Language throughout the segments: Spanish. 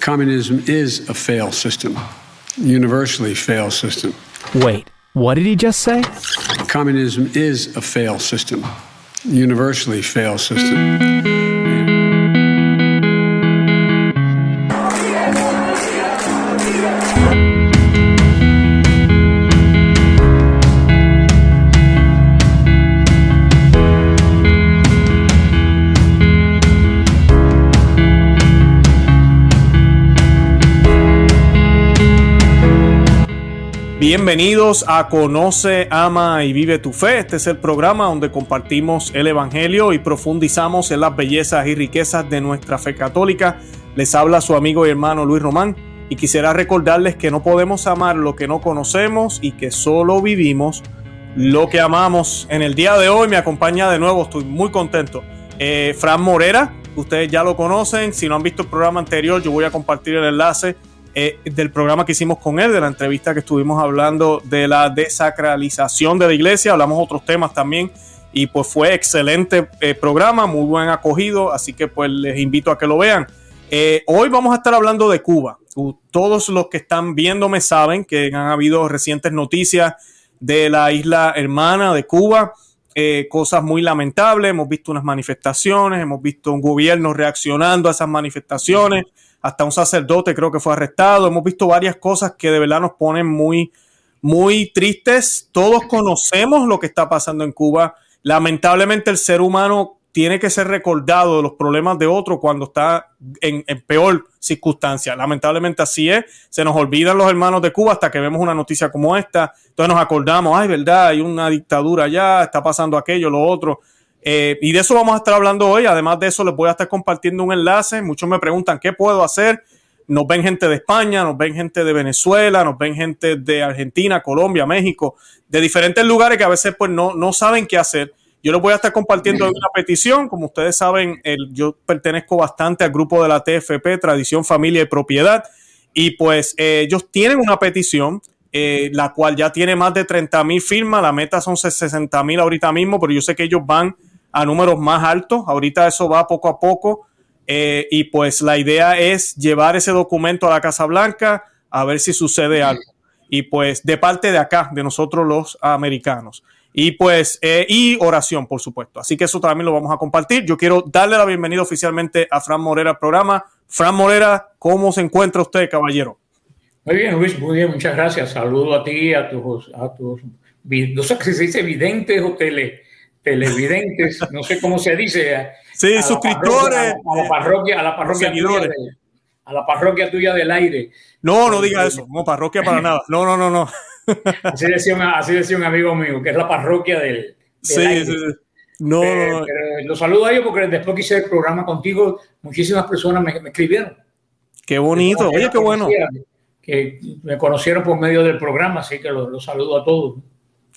Communism is a fail system, universally fail system. Wait, what did he just say? Communism is a fail system, universally fail system. Bienvenidos a Conoce, Ama y Vive tu Fe. Este es el programa donde compartimos el Evangelio y profundizamos en las bellezas y riquezas de nuestra fe católica. Les habla su amigo y hermano Luis Román y quisiera recordarles que no podemos amar lo que no conocemos y que solo vivimos lo que amamos. En el día de hoy me acompaña de nuevo, estoy muy contento, eh, Fran Morera. Ustedes ya lo conocen, si no han visto el programa anterior yo voy a compartir el enlace eh, del programa que hicimos con él, de la entrevista que estuvimos hablando de la desacralización de la iglesia, hablamos otros temas también y pues fue excelente eh, programa, muy buen acogido, así que pues les invito a que lo vean. Eh, hoy vamos a estar hablando de Cuba. Todos los que están viéndome saben que han habido recientes noticias de la isla hermana de Cuba, cosas muy lamentables, hemos visto unas manifestaciones, hemos visto un gobierno reaccionando a esas manifestaciones hasta un sacerdote creo que fue arrestado. Hemos visto varias cosas que de verdad nos ponen muy, muy tristes. Todos conocemos lo que está pasando en Cuba. Lamentablemente el ser humano tiene que ser recordado de los problemas de otro cuando está en, peor circunstancia. Lamentablemente así es. Se nos olvidan los hermanos de Cuba hasta que vemos una noticia como esta. Entonces nos acordamos, ay, verdad, hay una dictadura allá, está pasando aquello, lo otro. Eh, y de eso vamos a estar hablando hoy. Además de eso, les voy a estar compartiendo un enlace. Muchos me preguntan qué puedo hacer. Nos ven gente de España, nos ven gente de Venezuela, nos ven gente de Argentina, Colombia, México, de diferentes lugares que a veces pues no, no saben qué hacer. Yo les voy a estar compartiendo una petición. Como ustedes saben, el, yo pertenezco bastante al grupo de la TFP, Tradición, Familia y Propiedad. Y pues eh, ellos tienen una petición, eh, la cual ya tiene más de 30 mil firmas. La meta son 60 mil ahorita mismo, pero yo sé que ellos van a números más altos. Ahorita eso va poco a poco. Eh, y pues la idea es llevar ese documento a la Casa Blanca a ver si sucede algo. Y pues de parte de acá, de nosotros los americanos. Y pues, eh, y oración, por supuesto. Así que eso también lo vamos a compartir. Yo quiero darle la bienvenida oficialmente a Fran Morera al programa. Fran Morera, ¿cómo se encuentra usted, caballero? Muy bien, Luis, muy bien, muchas gracias. Saludo a ti, a tus, a tus, no sé si se dice evidentes o tele, televidentes, no sé cómo se dice. Sí, suscriptores. a, la parroquia, a la parroquia, tuya a la parroquia tuya del aire. No, no diga eso, no parroquia para nada. No, no, no, no. Así decía, un, así decía un amigo mío, que es la parroquia del, sí, sí, sí, No, pero, lo saludo a ellos porque después que hice el programa contigo, muchísimas personas me, escribieron. Qué bonito, oye, qué bueno. Que me conocieron por medio del programa, así que los lo saludo a todos.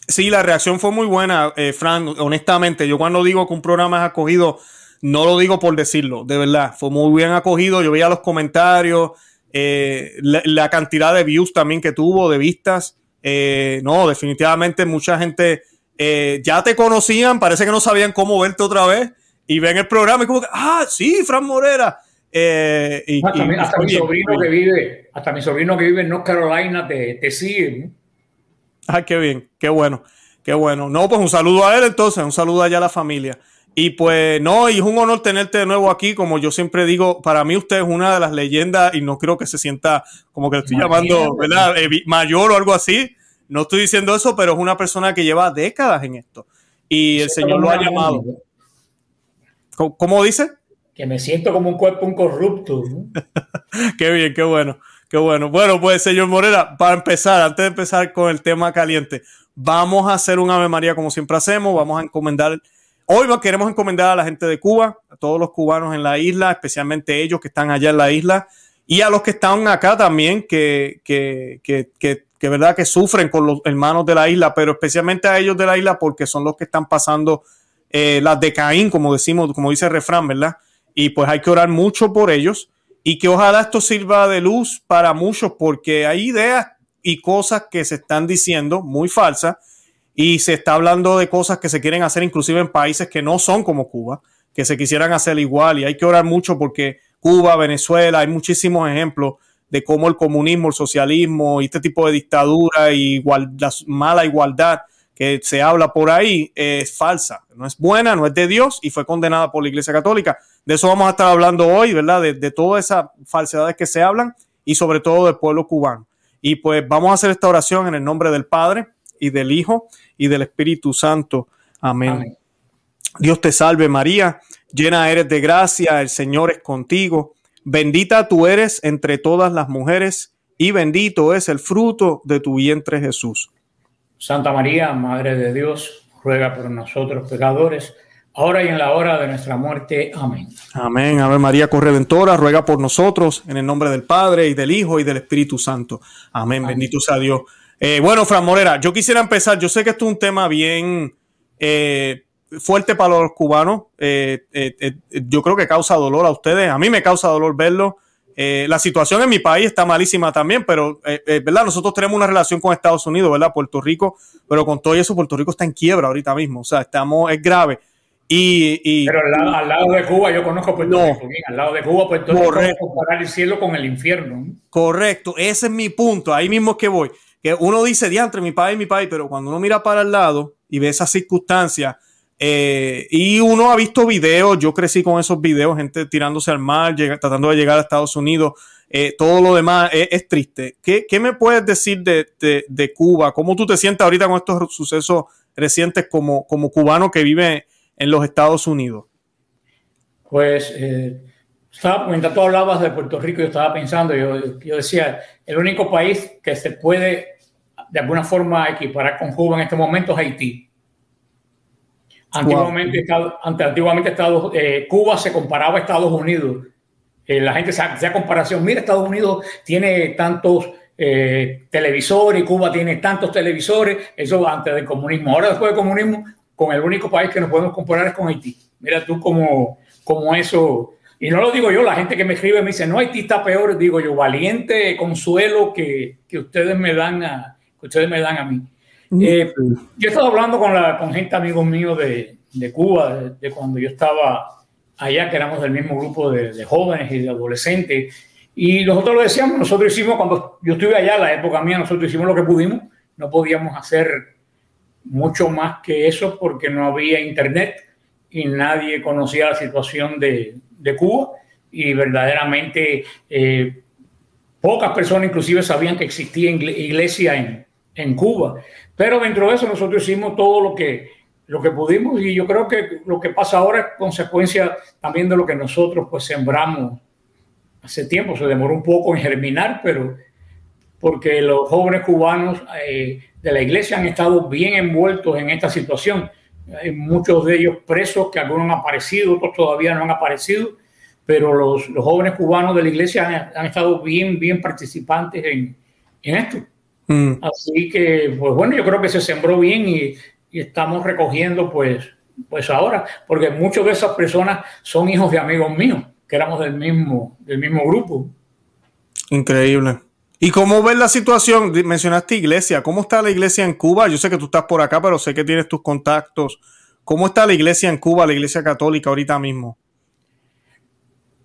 Sí, la reacción fue muy buena, eh, Fran. Honestamente, yo cuando digo que un programa es acogido, no lo digo por decirlo, de verdad. Fue muy bien acogido. Yo veía los comentarios, eh, la, cantidad de views también que tuvo, de vistas. Eh, no, definitivamente mucha gente ya te conocían, parece que no sabían cómo verte otra vez y ven el programa y como que, ah, sí, Fran Morera. y, hasta, mi, sobrino que vive, hasta mi sobrino que vive en North Carolina te, te sigue. Ah, qué bien, qué bueno, qué bueno. No, pues un saludo a él entonces, un saludo allá a la familia. Y pues no, y es un honor tenerte de nuevo aquí, como yo siempre digo, para mí usted es una de las leyendas y no creo que se sienta como que le estoy llamando, ¿verdad? Eh, mayor o algo así. No estoy diciendo eso, pero es una persona que lleva décadas en esto. Y el Señor lo ha llamado. ¿Cómo, dice? Que me siento como un cuerpo un corrupto. qué bien, qué bueno. Qué bueno. Bueno, pues, señor Morera, para empezar, antes de empezar con el tema caliente, vamos a hacer un Ave María como siempre hacemos. Vamos a encomendar. Hoy queremos encomendar a la gente de Cuba, a todos los cubanos en la isla, especialmente ellos que están allá en la isla, y a los que están acá también, que, que, que, que, verdad que sufren con los hermanos de la isla, pero especialmente a ellos de la isla porque son los que están pasando eh, las de Caín, como decimos, como dice el refrán, ¿verdad? Y pues hay que orar mucho por ellos y que ojalá esto sirva de luz para muchos porque hay ideas y cosas que se están diciendo muy falsas y se está hablando de cosas que se quieren hacer inclusive en países que no son como Cuba, que se quisieran hacer igual y hay que orar mucho porque Cuba, Venezuela, hay muchísimos ejemplos de cómo el comunismo, el socialismo y este tipo de dictadura y la mala igualdad que se habla por ahí es falsa, no es buena, no es de Dios y fue condenada por la Iglesia Católica. De eso vamos a estar hablando hoy, ¿verdad? De, de todas esas falsedades que se hablan y sobre todo del pueblo cubano. Y pues vamos a hacer esta oración en el nombre del Padre y del Hijo y del Espíritu Santo. Amén. Dios te salve María, llena eres de gracia, el Señor es contigo. Bendita tú eres entre todas las mujeres y bendito es el fruto de tu vientre Jesús. Santa María, Madre de Dios, ruega por nosotros pecadores, ahora y en la hora de nuestra muerte. Amén. Amén. Ave María Corredentora, ruega por nosotros, en el nombre del Padre y del Hijo y del Espíritu Santo. Amén. Bendito sea Dios. Eh, bueno, Fran Morera, yo quisiera empezar, yo sé que esto es un tema bien eh, fuerte para los cubanos, eh, yo creo que causa dolor a ustedes, a mí me causa dolor verlo. Eh, la situación en mi país está malísima también, pero eh, eh, ¿verdad? nosotros tenemos una relación con Estados Unidos, ¿verdad? Puerto Rico, pero con todo eso, Puerto Rico está en quiebra ahorita mismo, o sea, estamos, es grave. Y, pero al lado, de Cuba, yo conozco Puerto Rico, al lado de Cuba, Puerto Rico, comparar el cielo con el infierno. Correcto, ese es mi punto, ahí mismo es que voy. Que uno dice, diantre, mi país, mi país, pero cuando uno mira para el lado y ve esas circunstancias, eh, y uno ha visto videos, yo crecí con esos videos, gente tirándose al mar, tratando de llegar a Estados Unidos, eh, todo lo demás es, triste. ¿Qué, me puedes decir de, Cuba? ¿Cómo tú te sientes ahorita con estos sucesos recientes como, como cubano que vive en los Estados Unidos? Pues, eh, mientras tú hablabas de Puerto Rico, yo estaba pensando, yo, yo decía, el único país que se puede de alguna forma equiparar con Cuba en este momento es Haití Antiguamente, antiguamente Estados, eh, Cuba se comparaba a Estados Unidos. Eh, la gente hacía comparación. Mira, Estados Unidos tiene tantos eh, televisores Cuba tiene tantos televisores. Eso antes del comunismo. Ahora, después del comunismo, con el único país que nos podemos comparar es con Haití. Mira tú como, como eso. Y no lo digo yo, la gente que me escribe me dice, no, Haití está peor. Digo yo, valiente consuelo que, que ustedes me dan a, que ustedes me dan a mí. Eh, yo he estado hablando con, la, con gente, amigos míos de, de Cuba, de, cuando yo estaba allá, que éramos del mismo grupo de, jóvenes y de adolescentes. Y nosotros lo decíamos, nosotros hicimos, cuando yo estuve allá, la época mía, nosotros hicimos lo que pudimos. No podíamos hacer mucho más que eso porque no había internet y nadie conocía la situación de, de Cuba. Y verdaderamente eh, pocas personas inclusive sabían que existía iglesia en, en Cuba. Pero dentro de eso nosotros hicimos todo lo que, lo que pudimos y yo creo que lo que pasa ahora es consecuencia también de lo que nosotros pues sembramos hace tiempo. Se demoró un poco en germinar, pero porque los jóvenes cubanos eh, de la iglesia han estado bien envueltos en esta situación. Hay muchos de ellos presos, que algunos han aparecido, otros todavía no han aparecido, pero los, los jóvenes cubanos de la iglesia han, han, estado bien, bien participantes en, en esto. Mm. Así que, pues bueno, yo creo que se sembró bien y, estamos recogiendo, pues, pues ahora, porque muchas de esas personas son hijos de amigos míos, que éramos del mismo, del mismo grupo. Increíble. ¿Y cómo ves la situación? Mencionaste iglesia. ¿Cómo está la iglesia en Cuba? Yo sé que tú estás por acá, pero sé que tienes tus contactos. ¿Cómo está la iglesia en Cuba, la iglesia católica ahorita mismo?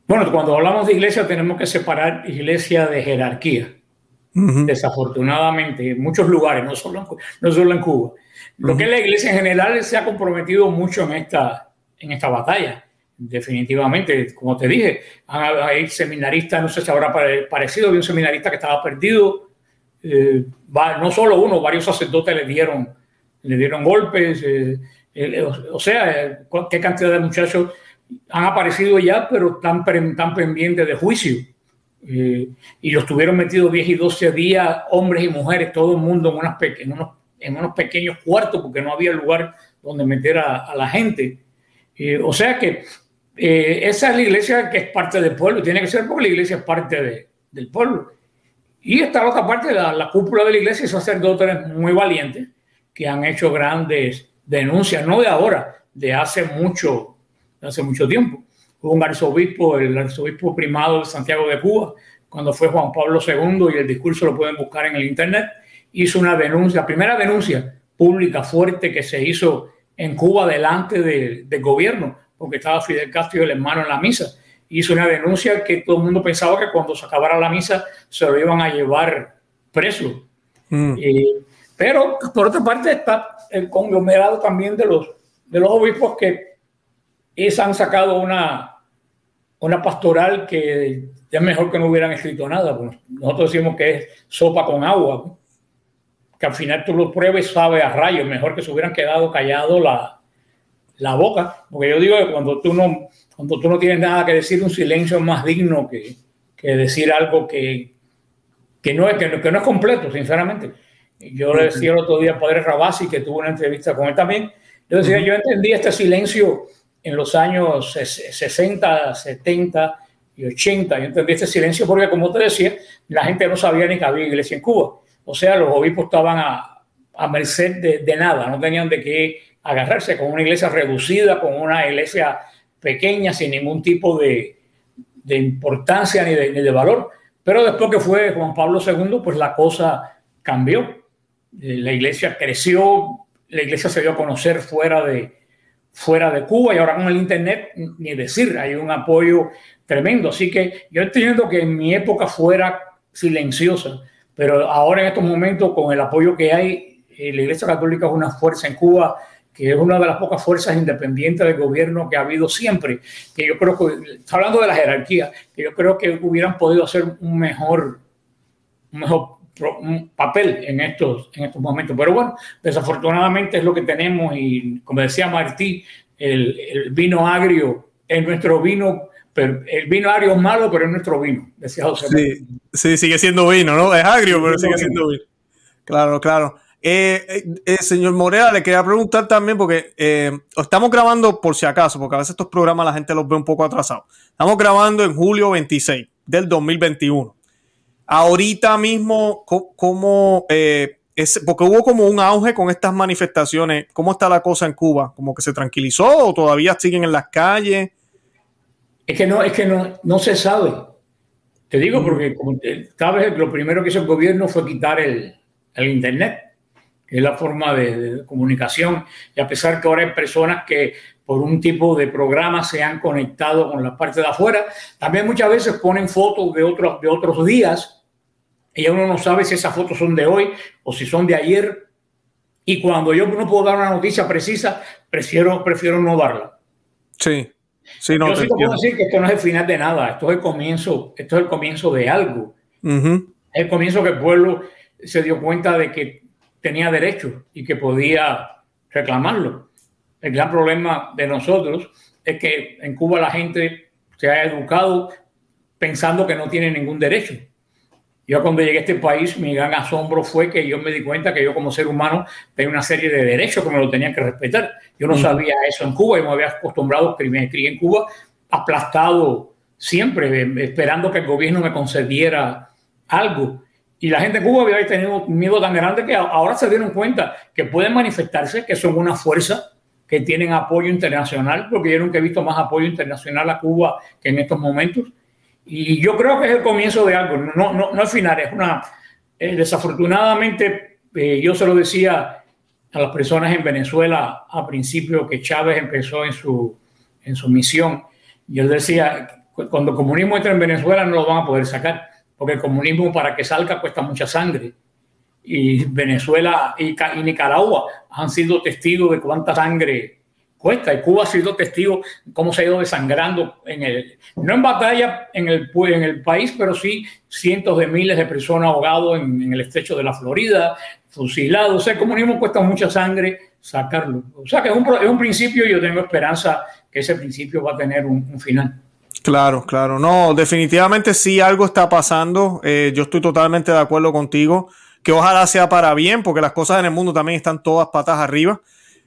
Bueno, cuando hablamos de iglesia tenemos que separar iglesia de jerarquía desafortunadamente, en muchos lugares, no solo en, no solo en Cuba. Lo que es la iglesia en general se ha comprometido mucho en esta, en esta batalla. Definitivamente, como te dije, hay seminaristas, no sé si habrá parecido, había un seminarista que estaba perdido. Eh, no solo uno, varios sacerdotes le dieron, le dieron golpes. Eh, eh, o, sea, qué cantidad de muchachos han aparecido ya, pero están, están pendientes de juicio. Eh, y los tuvieron metidos 10 y 12 días, hombres y mujeres, todo el mundo en, unas en, unos, en unos pequeños cuartos porque no había lugar donde meter a, la gente. Eh, o sea que eh, esa es la iglesia que es parte del pueblo, tiene que ser porque la iglesia es parte de, del pueblo. Y está la otra parte, la, la cúpula de la iglesia y sacerdotes muy valientes que han hecho grandes denuncias, no de ahora, de hace mucho, de hace mucho tiempo hubo un arzobispo, el arzobispo primado de Santiago de Cuba, cuando fue Juan Pablo II, y el discurso lo pueden buscar en el Internet, hizo una denuncia, la primera denuncia pública fuerte que se hizo en Cuba delante del gobierno, porque estaba Fidel Castro y el hermano en la misa. hizo una denuncia que todo el mundo pensaba que cuando se acabara la misa se lo iban a llevar preso. Mm. pero por otra parte está el conglomerado también de los, de los obispos que es, han sacado una, una pastoral que es mejor que no hubieran escrito nada. Pues nosotros decimos que es sopa con agua, que al final tú lo pruebes sabe a rayos, mejor que se hubieran quedado callado la, la boca, porque yo digo que cuando tú no, cuando tú no tienes nada que decir, un silencio es más digno que, que decir algo que, que, no es, que, no es completo, sinceramente. Yo le decía el otro día al padre Rabasi, que tuvo una entrevista con él también, yo decía, yo entendí este silencio en los años 60, 70 y 80, yo entendí este silencio porque, como te decía, la gente no sabía ni que había iglesia en Cuba. O sea, los obispos estaban a, merced de, nada, no tenían de qué agarrarse con una iglesia reducida, con una iglesia pequeña, sin ningún tipo de, de importancia ni de, ni de, valor. Pero después que fue Juan Pablo II, pues la cosa cambió. Eh, la iglesia creció, la iglesia se dio a conocer fuera de, fuera de Cuba y ahora con el Internet, ni decir, hay un apoyo tremendo. Así que yo entiendo que en mi época fuera silenciosa, pero ahora en estos momentos, con el apoyo que hay, eh, la Iglesia Católica es una fuerza en Cuba que es una de las pocas fuerzas independientes del gobierno que ha habido siempre, que yo creo que, hablando de la jerarquía, que yo creo que hubieran podido hacer un mejor, un mejor papel en estos, en estos momentos. Pero bueno, desafortunadamente es lo que tenemos y como decía Martí, el, el vino agrio es nuestro vino, pero el vino agrio es malo, pero es nuestro vino, decía José. Sí, sí, sigue siendo vino, ¿no? Es agrio, pero sigue siendo vino. Claro, claro. Eh, eh, eh, señor Morera, le quería preguntar también, porque estamos grabando por si acaso, porque a veces estos programas la gente los ve un poco atrasados. Estamos grabando en julio 26 del 2021. Ahorita mismo, ¿cómo, es, porque hubo como un auge con estas manifestaciones? ¿Cómo está la cosa en Cuba? ¿Como que se tranquilizó o todavía siguen en las calles? Es que no, es que no, no se sabe. Te digo porque, como sabes, lo primero que hizo el gobierno fue quitar el, el Internet que es la forma de, comunicación. Y a pesar que ahora hay personas que por un tipo de programa se han conectado con la parte de afuera, también muchas veces ponen fotos de otros, de otros días y uno no sabe si esas fotos son de hoy o si son de ayer. Y cuando yo no puedo dar una noticia precisa, prefiero, prefiero no darla. Sí. Sí, no, yo sí puedo decir que esto no es el final de nada, esto es el comienzo, esto es el comienzo de algo. Es el comienzo que el pueblo se dio cuenta de que tenía derecho y que podía reclamarlo. El gran problema de nosotros es que en Cuba la gente se ha educado pensando que no tiene ningún derecho. Yo cuando llegué a este país, mi gran asombro fue que yo me di cuenta que yo como ser humano tenía una serie de derechos que me lo tenía que respetar. Yo no sabía eso en Cuba y me había acostumbrado, me crié en Cuba, aplastado siempre, esperando que el gobierno me concediera algo. Y la gente en Cuba había tenido un miedo tan grande que ahora se dieron cuenta que pueden manifestarse, que son una fuerza, que tienen apoyo internacional, porque yo nunca he visto más apoyo internacional a Cuba que en estos momentos. Y yo creo que es el comienzo de algo, no, no, no el final, es una... Eh, desafortunadamente, eh, yo se lo decía a las personas en Venezuela a principio que Chávez empezó en su, en su misión. Yo decía, cuando el comunismo entra en Venezuela no lo van a poder sacar porque el comunismo para que salga cuesta mucha sangre. Y Venezuela y, Nicaragua han sido testigos de cuánta sangre cuesta. Y Cuba ha sido testigo cómo se ha ido desangrando, en el, no en batalla en el, en el país, pero sí cientos de miles de personas ahogados en, el estrecho de la Florida, fusilados. O sea, el comunismo cuesta mucha sangre sacarlo. O sea, que es un, es un principio y yo tengo esperanza que ese principio va a tener un final. Claro, claro. No, definitivamente sí algo está pasando. Eh, yo estoy totalmente de acuerdo contigo. Que ojalá sea para bien, porque las cosas en el mundo también están todas patas arriba.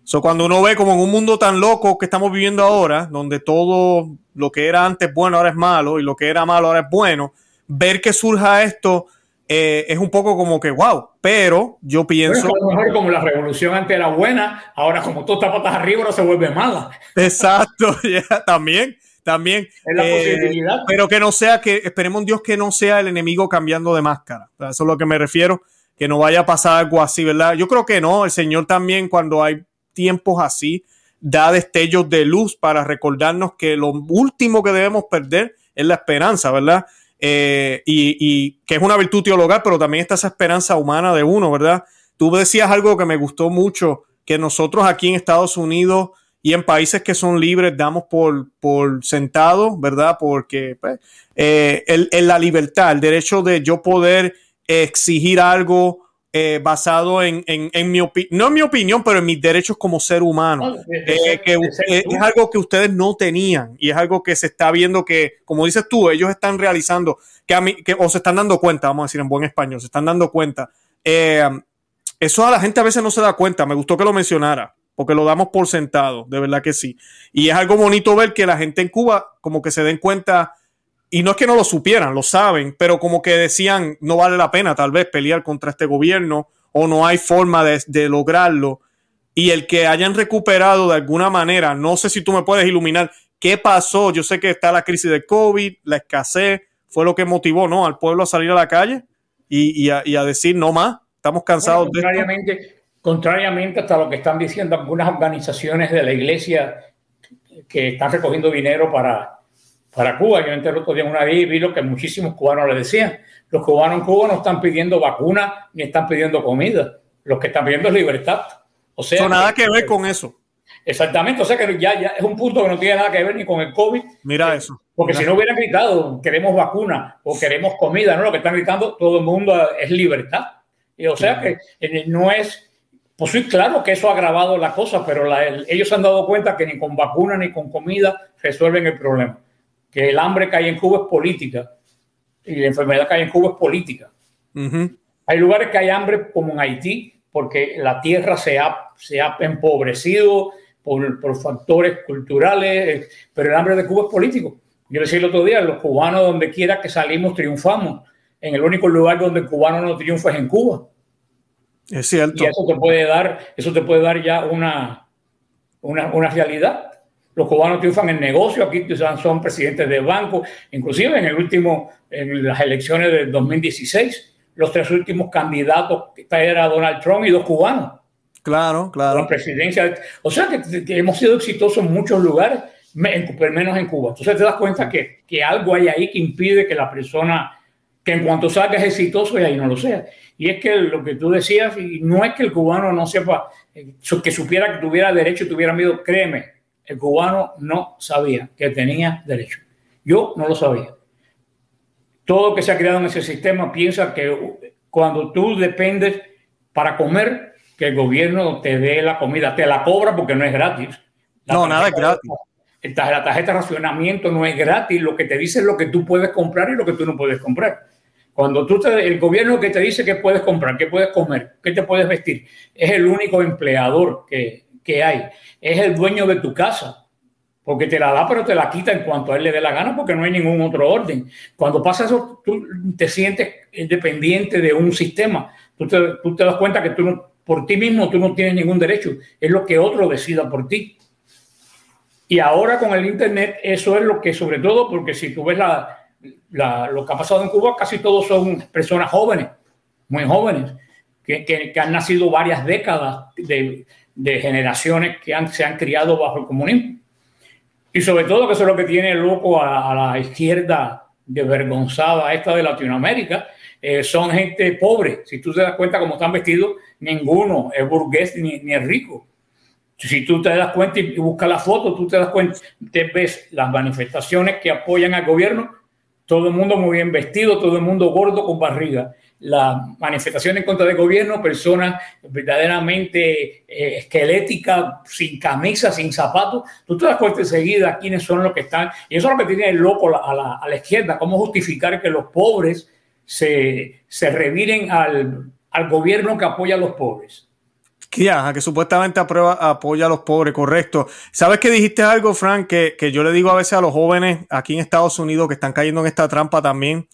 So, cuando uno ve como en un mundo tan loco que estamos viviendo ahora, donde todo lo que era antes bueno ahora es malo y lo que era malo ahora es bueno, ver que surja esto eh, es un poco como que wow. Pero yo pienso. a lo mejor como la revolución antes era buena, ahora como todo está patas arriba, ahora se vuelve mala. Exacto, también también. Eh, pero que no sea que, esperemos Dios que no sea el enemigo cambiando de máscara. Eso es lo que me refiero, que no vaya a pasar algo así, ¿verdad? Yo creo que no, el Señor también cuando hay tiempos así, da destellos de luz para recordarnos que lo último que debemos perder es la esperanza, ¿verdad? Eh, y, que es una virtud teologal, pero también está esa esperanza humana de uno, ¿verdad? Tú decías algo que me gustó mucho, que nosotros aquí en Estados Unidos y en países que son libres damos por, por sentado, ¿verdad? Porque pues, eh, el, la libertad, el derecho de yo poder exigir algo eh, basado en, en, en mi opinión, no en mi opinión, pero en mis derechos como ser humano, eh, que es algo que ustedes no tenían y es algo que se está viendo que, como dices tú, ellos están realizando, que a mí, que, o se están dando cuenta, vamos a decir en buen español, se están dando cuenta. Eh, eso a la gente a veces no se da cuenta, me gustó que lo mencionara, porque lo damos por sentado, de verdad que sí. Y es algo bonito ver que la gente en Cuba como que se den cuenta y no es que no lo supieran, lo saben, pero como que decían, no vale la pena tal vez pelear contra este gobierno o no hay forma de, lograrlo. Y el que hayan recuperado de alguna manera, no sé si tú me puedes iluminar qué pasó. Yo sé que está la crisis de COVID, la escasez, fue lo que motivó ¿no? al pueblo a salir a la calle y, a, decir no más, estamos cansados contrariamente, de. Contrariamente hasta lo que están diciendo algunas organizaciones de la iglesia que están recogiendo dinero para para Cuba. Yo entré el otro día en una vez y vi lo que muchísimos cubanos le decían. Los cubanos en Cuba no están pidiendo vacunas ni están pidiendo comida. Los que están pidiendo es libertad. O sea, no, nada que, que ver con eso. Exactamente, o sea que ya, ya, es un punto que no tiene nada que ver ni con el COVID. Mira eso. Porque Mira. si no hubieran gritado, queremos vacuna o queremos comida, ¿no? Lo que están gritando todo el mundo es libertad. Y, o sea que no es, pues sí, claro que eso ha agravado la cosa, pero la, el, ellos se han dado cuenta que ni con vacuna ni con comida resuelven el problema que el hambre que hay en Cuba es política y la enfermedad que hay en Cuba es política. Uh -huh. Hay lugares que hay hambre como en Haití porque la tierra se ha, se ha empobrecido por, por factores culturales, pero el hambre de Cuba es político. Yo decía el otro día, los cubanos donde quiera que salimos triunfamos. En el único lugar donde el cubano no triunfa es en Cuba. Es cierto. Y eso te puede dar, eso te puede dar ya una, una, una realidad. Los cubanos triunfan en negocio, aquí son presidentes de banco, inclusive en el último, en las elecciones del 2016, los tres últimos candidatos era Donald Trump y dos cubanos. Claro, claro. La presidencia. O sea que, que hemos sido exitosos en muchos lugares, menos en Cuba. Entonces te das cuenta que, que algo hay ahí que impide que la persona, que en cuanto salgas exitoso y ahí no lo sea. Y es que lo que tú decías, y no es que el cubano no sepa, que supiera que tuviera derecho y tuviera miedo, créeme, el cubano no sabía que tenía derecho. Yo no lo sabía. Todo que se ha creado en ese sistema piensa que cuando tú dependes para comer, que el gobierno te dé la comida, te la cobra porque no es gratis. La no, nada es gratis. La tarjeta de racionamiento no es gratis, lo que te dice es lo que tú puedes comprar y lo que tú no puedes comprar. Cuando tú te, el gobierno que te dice qué puedes comprar, qué puedes comer, qué te puedes vestir, es el único empleador que, que hay. Es el dueño de tu casa, porque te la da, pero te la quita en cuanto a él le dé la gana, porque no hay ningún otro orden. Cuando pasa eso, tú te sientes independiente de un sistema. Tú te, das cuenta que tú no, por ti mismo tú no tienes ningún derecho. Es lo que otro decida por ti. Y ahora con el Internet, eso es lo que, sobre todo, porque si tú ves la, la, lo que ha pasado en Cuba, casi todos son personas jóvenes, muy jóvenes, que, que, que han nacido varias décadas de, de generaciones que se han criado bajo el comunismo. Y sobre todo, que eso es lo que tiene loco a, la izquierda desvergonzada esta de Latinoamérica, eh, son gente pobre. Si tú te das cuenta cómo están vestidos, ninguno es burgués ni, ni es rico. Si tú te das cuenta y buscas la foto, tú te das cuenta, te ves las manifestaciones que apoyan al gobierno, todo el mundo muy bien vestido, todo el mundo gordo con barriga. Las manifestaciones en contra del gobierno, personas verdaderamente eh, esqueléticas, sin camisa, sin zapatos. Tú te das cuenta enseguida quiénes son los que están. Y eso es lo que tiene el loco a la, a la izquierda, cómo justificar que los pobres se, se reviren al, al gobierno que apoya a los pobres. Que, que supuestamente aprueba, apoya a los pobres, correcto. ¿Sabes que dijiste algo, Frank? Que, que yo le digo a veces a los jóvenes aquí en Estados Unidos que están cayendo en esta trampa también.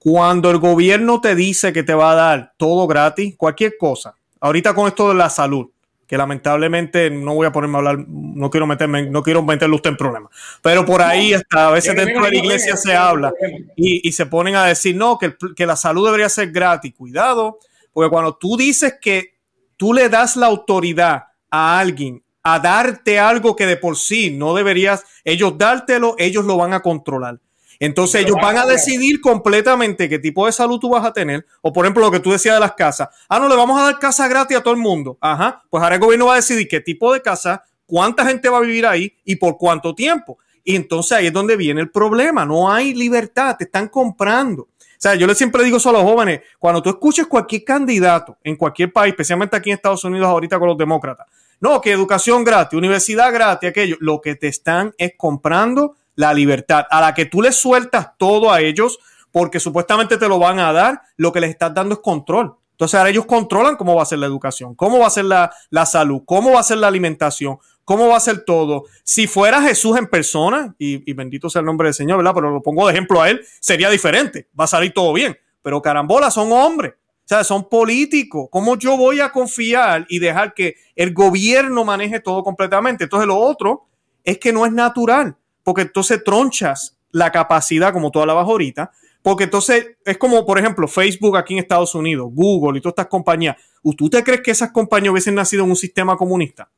Cuando el gobierno te dice que te va a dar todo gratis, cualquier cosa. Ahorita con esto de la salud, que lamentablemente no voy a ponerme a hablar, no quiero meterme, no quiero meterle usted en problemas. Pero por ahí hasta a veces dentro de la iglesia se habla y, y se ponen a decir, no, que, que la salud debería ser gratis. Cuidado, porque cuando tú dices que tú le das la autoridad a alguien a darte algo que de por sí no deberías ellos dártelo, ellos lo van a controlar. Entonces ellos van a decidir completamente qué tipo de salud tú vas a tener. O por ejemplo lo que tú decías de las casas. Ah, no, le vamos a dar casa gratis a todo el mundo. Ajá. Pues ahora el gobierno va a decidir qué tipo de casa, cuánta gente va a vivir ahí y por cuánto tiempo. Y entonces ahí es donde viene el problema. No hay libertad, te están comprando. O sea, yo le siempre digo eso a los jóvenes, cuando tú escuches cualquier candidato en cualquier país, especialmente aquí en Estados Unidos ahorita con los demócratas, no, que educación gratis, universidad gratis, aquello, lo que te están es comprando la libertad, a la que tú les sueltas todo a ellos porque supuestamente te lo van a dar, lo que les estás dando es control. Entonces ahora ellos controlan cómo va a ser la educación, cómo va a ser la, la salud, cómo va a ser la alimentación, cómo va a ser todo. Si fuera Jesús en persona, y, bendito sea el nombre del Señor, ¿verdad? Pero lo pongo de ejemplo a él, sería diferente, va a salir todo bien. Pero carambola, son hombres, o sea, son políticos. ¿Cómo yo voy a confiar y dejar que el gobierno maneje todo completamente? Entonces lo otro es que no es natural porque entonces tronchas la capacidad, como tú hablabas ahorita, porque entonces es como, por ejemplo, Facebook aquí en Estados Unidos, Google y todas estas compañías. ¿Tú te crees que esas compañías hubiesen nacido en un sistema comunista?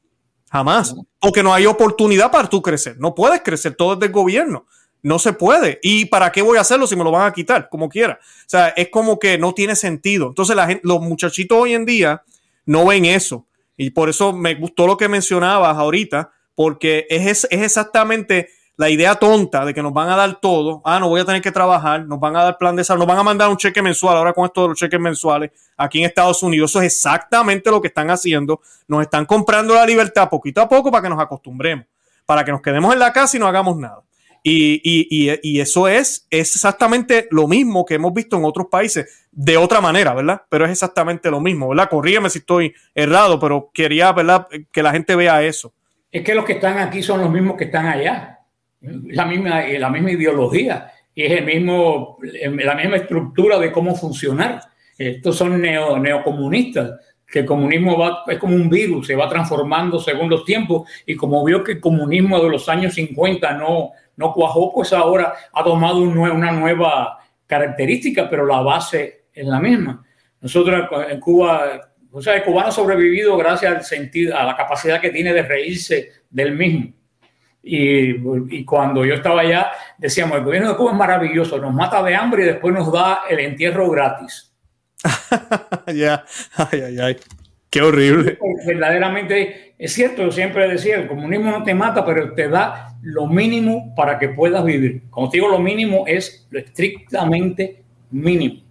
Jamás. Porque no hay oportunidad para tú crecer. No puedes crecer, todo es del gobierno. No se puede. ¿Y para qué voy a hacerlo si me lo van a quitar? Como quiera. O sea, es como que no tiene sentido. Entonces, la gente, los muchachitos hoy en día no ven eso. Y por eso me gustó lo que mencionabas ahorita, porque es, es exactamente la idea tonta de que nos van a dar todo, ah, no voy a tener que trabajar, nos van a dar plan de salud, nos van a mandar un cheque mensual, ahora con esto de los cheques mensuales, aquí en Estados Unidos, eso es exactamente lo que están haciendo, nos están comprando la libertad poquito a poco para que nos acostumbremos, para que nos quedemos en la casa y no hagamos nada. Y, y, y, eso es, es exactamente lo mismo que hemos visto en otros países, de otra manera, ¿verdad? Pero es exactamente lo mismo, ¿verdad? Corrígeme si estoy errado, pero quería, ¿verdad? Que la gente vea eso. Es que los que están aquí son los mismos que están allá la misma, la misma ideología y es el mismo, la misma estructura de cómo funcionar. Estos son neo, neocomunistas, que el comunismo va, es como un virus, se va transformando según los tiempos y como vio que el comunismo de los años 50 no, no cuajó, pues ahora ha tomado una nueva característica, pero la base es la misma. Nosotros en Cuba, o sea, el cubano ha sobrevivido gracias al sentido, a la capacidad que tiene de reírse del mismo y, cuando yo estaba allá, decíamos, el gobierno de Cuba es maravilloso, nos mata de hambre y después nos da el entierro gratis. ya, ay, ay, ay, qué horrible. Verdaderamente es cierto, yo siempre decía, el comunismo no te mata, pero te da lo mínimo para que puedas vivir. Como te digo, lo mínimo es lo estrictamente mínimo.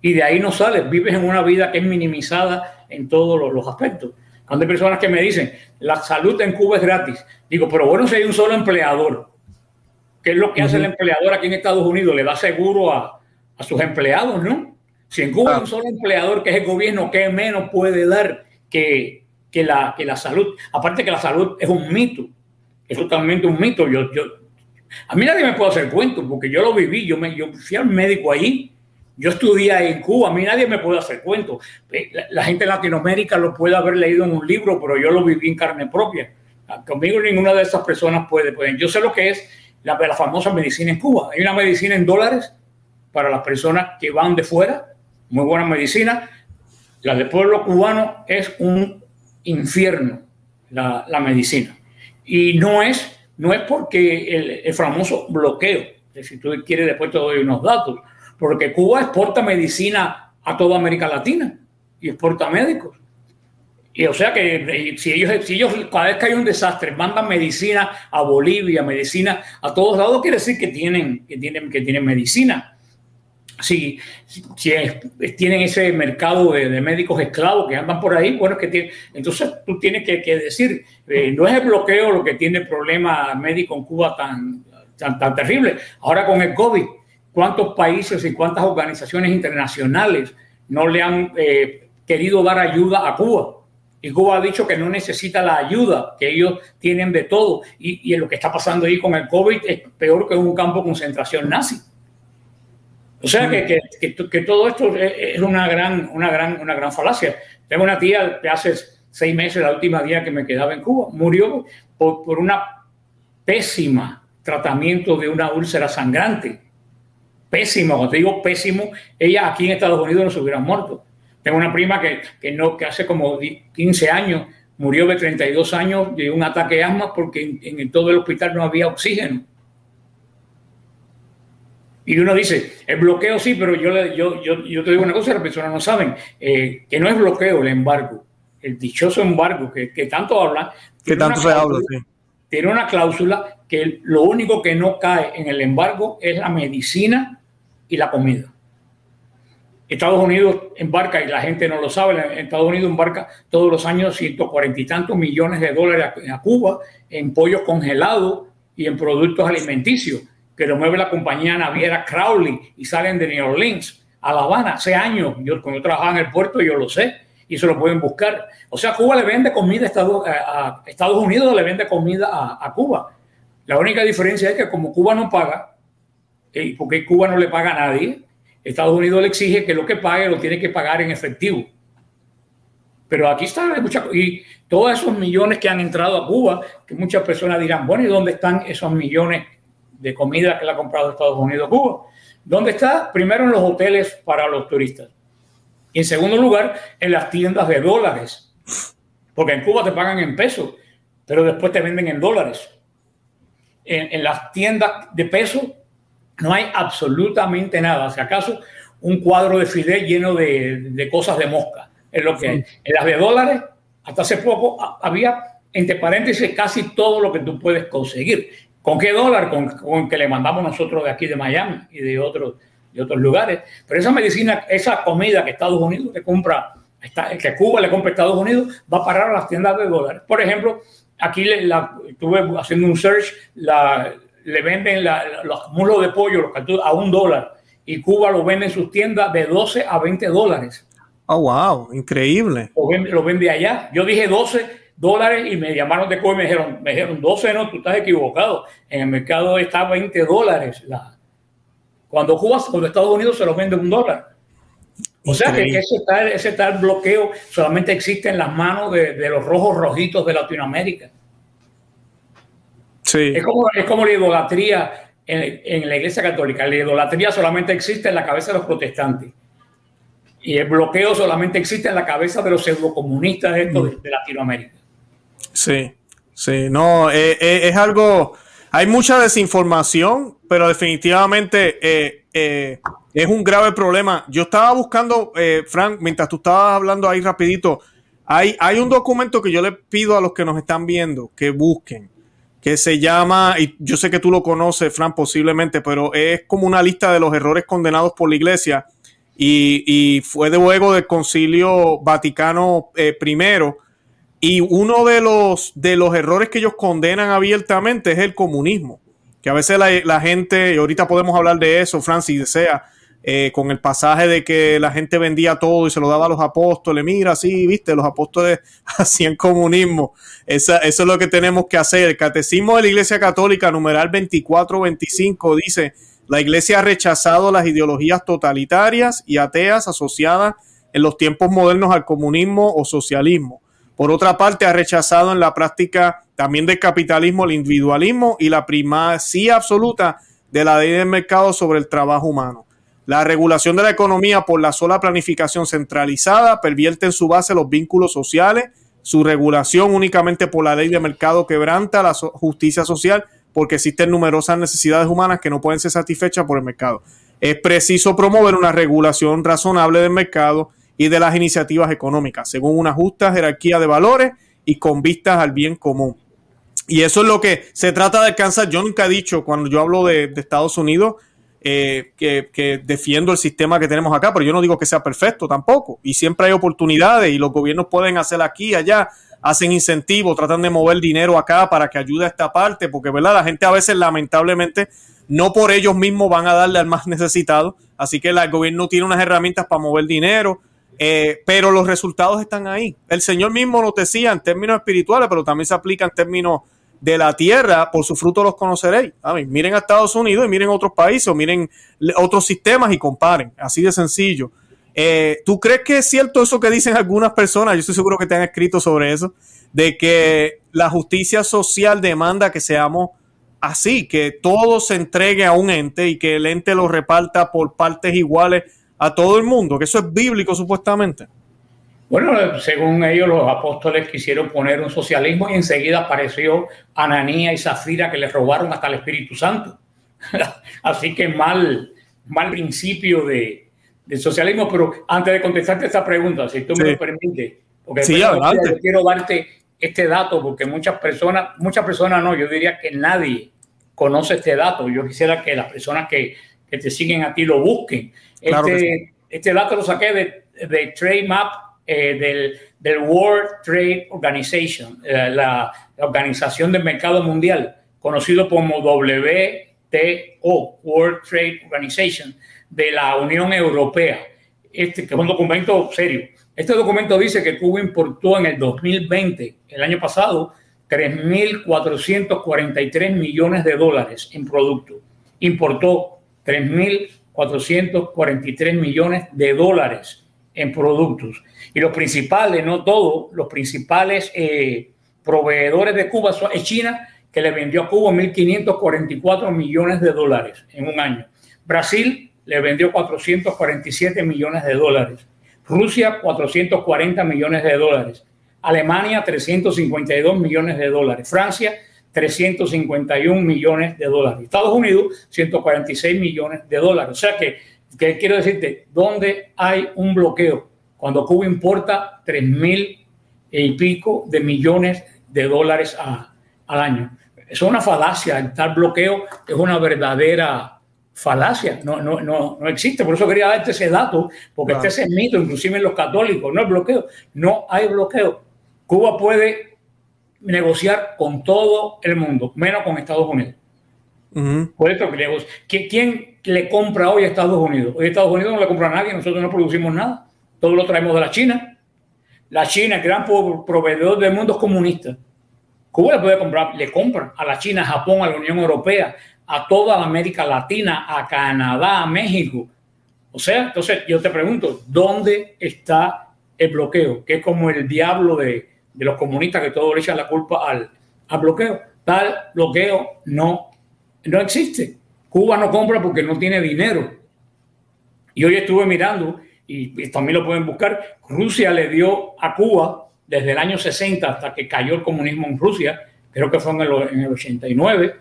Y de ahí no sales, vives en una vida que es minimizada en todos los aspectos. Hay personas que me dicen, la salud en Cuba es gratis. Digo, pero bueno, si hay un solo empleador, ¿qué es lo que hace el empleador aquí en Estados Unidos? Le da seguro a, sus empleados, ¿no? Si en Cuba hay un solo empleador que es el gobierno, ¿qué menos puede dar que, que, la, que la salud? Aparte que la salud es un mito, es totalmente un mito. Yo, yo, a mí nadie me puede hacer cuento porque yo lo viví, yo, me, yo fui al médico allí yo estudié en Cuba, a mí nadie me puede hacer cuento. Eh, la, gente en Latinoamérica lo puede haber leído en un libro, pero yo lo viví en carne propia. Ah, conmigo ninguna de esas personas puede. puede. Yo sé lo que es la, la famosa medicina en Cuba. Hay una medicina en dólares para las personas que van de fuera, muy buena medicina. La del pueblo cubano es un infierno, la, la medicina. Y no es, no es porque el, el famoso bloqueo, si tú quieres después te doy unos datos, porque Cuba exporta medicina a toda América Latina y exporta médicos. Y o sea que si ellos, si ellos cada vez que hay un desastre mandan medicina a Bolivia, medicina a todos lados, quiere decir que tienen, que tienen, que tienen medicina. Si, si, tienen ese mercado de, médicos esclavos que andan por ahí, bueno, que entonces tú tienes que, decir, eh, no es el bloqueo lo que tiene el problema médico en Cuba tan, tan, tan terrible. Ahora con el COVID, cuántos países y cuántas organizaciones internacionales no le han eh, querido dar ayuda a Cuba. Y Cuba ha dicho que no necesita la ayuda, que ellos tienen de todo. Y, lo que está pasando ahí con el COVID es peor que un campo de concentración nazi. O sea que, que, todo esto es una gran, una, gran, una gran falacia. Tengo una tía que hace seis meses, la última día que me quedaba en Cuba, murió por, por una pésima tratamiento de una úlcera sangrante pésimo, cuando te digo pésimo, ella aquí en Estados Unidos no se hubiera muerto. Tengo una prima que, que, no, que hace como 15 años murió de 32 años de un ataque de asma porque en, todo el hospital no había oxígeno. Y uno dice, el bloqueo sí, pero yo, yo, yo, te digo una cosa, las personas no saben, eh, que no es bloqueo el embargo, el dichoso embargo que, tanto habla. Que tanto se habla, sí. Tiene una cláusula que lo único que no cae en el embargo es la medicina y la comida. Estados Unidos embarca, y la gente no lo sabe, Estados Unidos embarca todos los años 140 y tantos millones de dólares a, Cuba en pollos congelados y en productos alimenticios, que lo mueve la compañía naviera Crowley y salen de New Orleans a La Habana hace años. Yo cuando trabajaba en el puerto yo lo sé y se lo pueden buscar. O sea, Cuba le vende comida a Estados, a Estados Unidos, le vende comida a, Cuba. La única diferencia es que como Cuba no paga, ¿y porque Cuba no le paga a nadie? Estados Unidos le exige que lo que pague lo tiene que pagar en efectivo. Pero aquí está, y todos esos millones que han entrado a Cuba, que muchas personas dirán, bueno, ¿y dónde están esos millones de comida que le ha comprado Estados Unidos a Cuba? ¿Dónde está? Primero en los hoteles para los turistas. Y en segundo lugar, en las tiendas de dólares. Porque en Cuba te pagan en pesos, pero después te venden en dólares. En, en las tiendas de pesos no hay absolutamente nada. Si acaso un cuadro de Fidel lleno de, cosas de mosca. Es lo que hay. En las de dólares, hasta hace poco había, entre paréntesis, casi todo lo que tú puedes conseguir. ¿Con qué dólar? Con, con que le mandamos nosotros de aquí de Miami y de otros, de otros lugares. Pero esa medicina, esa comida que Estados Unidos le compra, que Cuba le compra a Estados Unidos, va a parar a las tiendas de dólares. Por ejemplo, aquí la, estuve haciendo un search, la, le venden los mulos de pollo los a un dólar y Cuba lo vende en sus tiendas de 12 a 20 dólares. Oh, wow, increíble. Lo vende, allá. Yo dije 12 dólares y me llamaron de Cuba y me dijeron, me dijeron 12, no, tú estás equivocado. En el mercado está 20 dólares. La... Cuando Cuba, cuando Estados Unidos se los vende un dólar. O sea que ese tal, ese tal bloqueo solamente existe en las manos de, de los rojos rojitos de Latinoamérica. Es, como, es como la idolatría en, la Iglesia Católica. La idolatría solamente existe en la cabeza de los protestantes. Y el bloqueo solamente existe en la cabeza de los pseudocomunistas de, mm. de Latinoamérica. Sí, sí, no, eh, eh, es algo, hay mucha desinformación, pero definitivamente eh, es un grave problema. Yo estaba buscando, Frank, mientras tú estabas hablando ahí rapidito, hay, hay un documento que yo le pido a los que nos están viendo que busquen que se llama, y yo sé que tú lo conoces, Fran, posiblemente, pero es como una lista de los errores condenados por la iglesia y, fue de luego del concilio Vaticano eh, I. Y uno de los, de los errores que ellos condenan abiertamente es el comunismo, que a veces la, la gente, y ahorita podemos hablar de eso, Fran, si desea, eh, con el pasaje de que la gente vendía todo y se lo daba a los apóstoles. Mira, sí, viste, los apóstoles hacían comunismo. eso es lo que tenemos que hacer. El Catecismo de la Iglesia Católica, numeral 24-25, dice, la Iglesia ha rechazado las ideologías totalitarias y ateas asociadas en los tiempos modernos al comunismo o socialismo. Por otra parte, ha rechazado en la práctica también del capitalismo el individualismo y la primacía absoluta de la ley del mercado sobre el trabajo humano. La regulación de la economía por la sola planificación centralizada pervierte en su base los vínculos sociales. Su regulación únicamente por la ley de mercado quebranta la justicia social porque existen numerosas necesidades humanas que no pueden ser satisfechas por el mercado. Es preciso promover una regulación razonable del mercado y de las iniciativas económicas, según una justa jerarquía de valores y con vistas al bien común. Y eso es lo que se trata de alcanzar. Yo nunca he dicho, cuando yo hablo de, de Estados Unidos, eh, que, defiendo el sistema que tenemos acá, pero yo no digo que sea perfecto tampoco. Y siempre hay oportunidades y los gobiernos pueden hacer aquí, allá, hacen incentivos, tratan de mover dinero acá para que ayude a esta parte, porque ¿verdad? la gente a veces lamentablemente no por ellos mismos van a darle al más necesitado, así que el gobierno tiene unas herramientas para mover dinero, eh, pero los resultados están ahí. El Señor mismo nos decía en términos espirituales, pero también se aplica en términos de la tierra, por su fruto los conoceréis. miren a Estados Unidos y miren otros países o miren otros sistemas y comparen. Así de sencillo. Eh, ¿Tú crees que es cierto eso que dicen algunas personas? Yo estoy seguro que te han escrito sobre eso, de que la justicia social demanda que seamos así, que todo se entregue a un ente y que el ente lo reparta por partes iguales a todo el mundo, que eso es bíblico supuestamente. Bueno, según ellos, los apóstoles quisieron poner un socialismo y enseguida apareció Ananía y Zafira que les robaron hasta el Espíritu Santo. Así que mal, mal principio de, socialismo. Pero antes de contestarte esta pregunta, si tú me lo permites, porque quiero darte este dato, porque muchas personas, muchas personas no, yo diría que nadie conoce este dato. Yo quisiera que las personas que, te siguen a ti lo busquen. este, este dato lo saqué de, de Trade Map eh, del, del, World Trade Organization, eh, la, Organización del Mercado Mundial, conocido como WTO, World Trade Organization, de la Unión Europea, este, que es un documento serio. Este documento dice que Cuba importó en el 2020, el año pasado, 3.443 millones de dólares en productos. Importó 3.443 millones de dólares en productos. Y los principales, no todos, los principales eh, proveedores de Cuba son China, que le vendió a Cuba 1.544 millones de dólares en un año. Brasil le vendió 447 millones de dólares. Rusia, 440 millones de dólares. Alemania, 352 millones de dólares. Francia, 351 millones de dólares. Estados Unidos, 146 millones de dólares. O sea que, que quiero decirte, ¿dónde hay un bloqueo? Cuando Cuba importa 3 mil y pico de millones de dólares al año. Es una falacia, el tal bloqueo es una verdadera falacia, no, no, no, no existe. Por eso quería darte ese dato, porque este es el mito, inclusive en los católicos, no hay bloqueo, no hay bloqueo. Cuba puede negociar con todo el mundo, menos con Estados Unidos. Por eso, ¿quién le compra hoy a Estados Unidos? Hoy Estados Unidos no le compra a nadie, nosotros no producimos nada, todo lo traemos de la China. La China, gran proveedor del mundo, es comunista. Cuba le puede comprar, le compra a la China, a Japón, a la Unión Europea, a toda América Latina, a Canadá, a México. O sea, entonces yo te pregunto, ¿dónde está el bloqueo? Que es como el diablo de, los comunistas que todos le echan la culpa al, bloqueo. Tal bloqueo no, no existe. Cuba no compra porque no tiene dinero. Y hoy estuve mirando, y, también lo pueden buscar, Rusia le dio a Cuba desde el año 60 hasta que cayó el comunismo en Rusia, creo que fue en el, en el 89,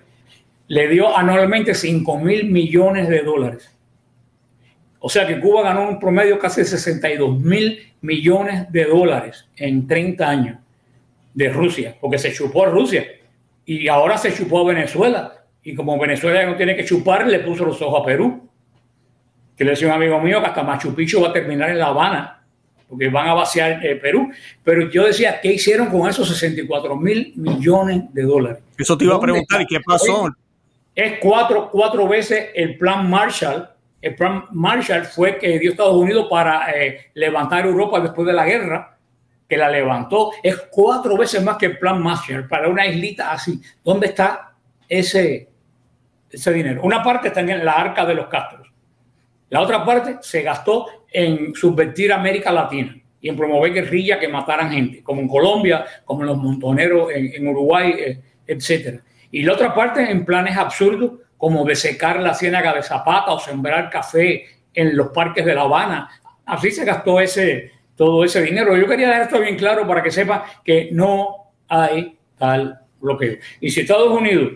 le dio anualmente 5 mil millones de dólares. O sea que Cuba ganó un promedio casi de 62 mil millones de dólares en 30 años de Rusia, porque se chupó a Rusia y ahora se chupó a Venezuela. Y como Venezuela no tiene que chupar, le puso los ojos a Perú. Que le decía un amigo mío que hasta Machu Picchu va a terminar en La Habana, porque van a vaciar eh, Perú. Pero yo decía, ¿qué hicieron con esos 64 mil millones de dólares? Eso te iba a preguntar, ¿y qué pasó? es cuatro, cuatro veces el plan Marshall. El plan Marshall fue que dio Estados Unidos para eh, levantar Europa después de la guerra, que la levantó. Es cuatro veces más que el plan Marshall para una islita así. ¿Dónde está ese, ese dinero? Una parte está en la arca de los Castros. La otra parte se gastó en subvertir América Latina y en promover guerrillas que mataran gente, como en Colombia, como en los montoneros en, Uruguay, eh, etcétera. Y la otra parte en planes absurdos como de secar la ciénaga de Zapata o sembrar café en los parques de La Habana. Así se gastó ese, todo ese dinero. Yo quería dejar esto bien claro para que sepa que no hay tal bloqueo. Y si Estados Unidos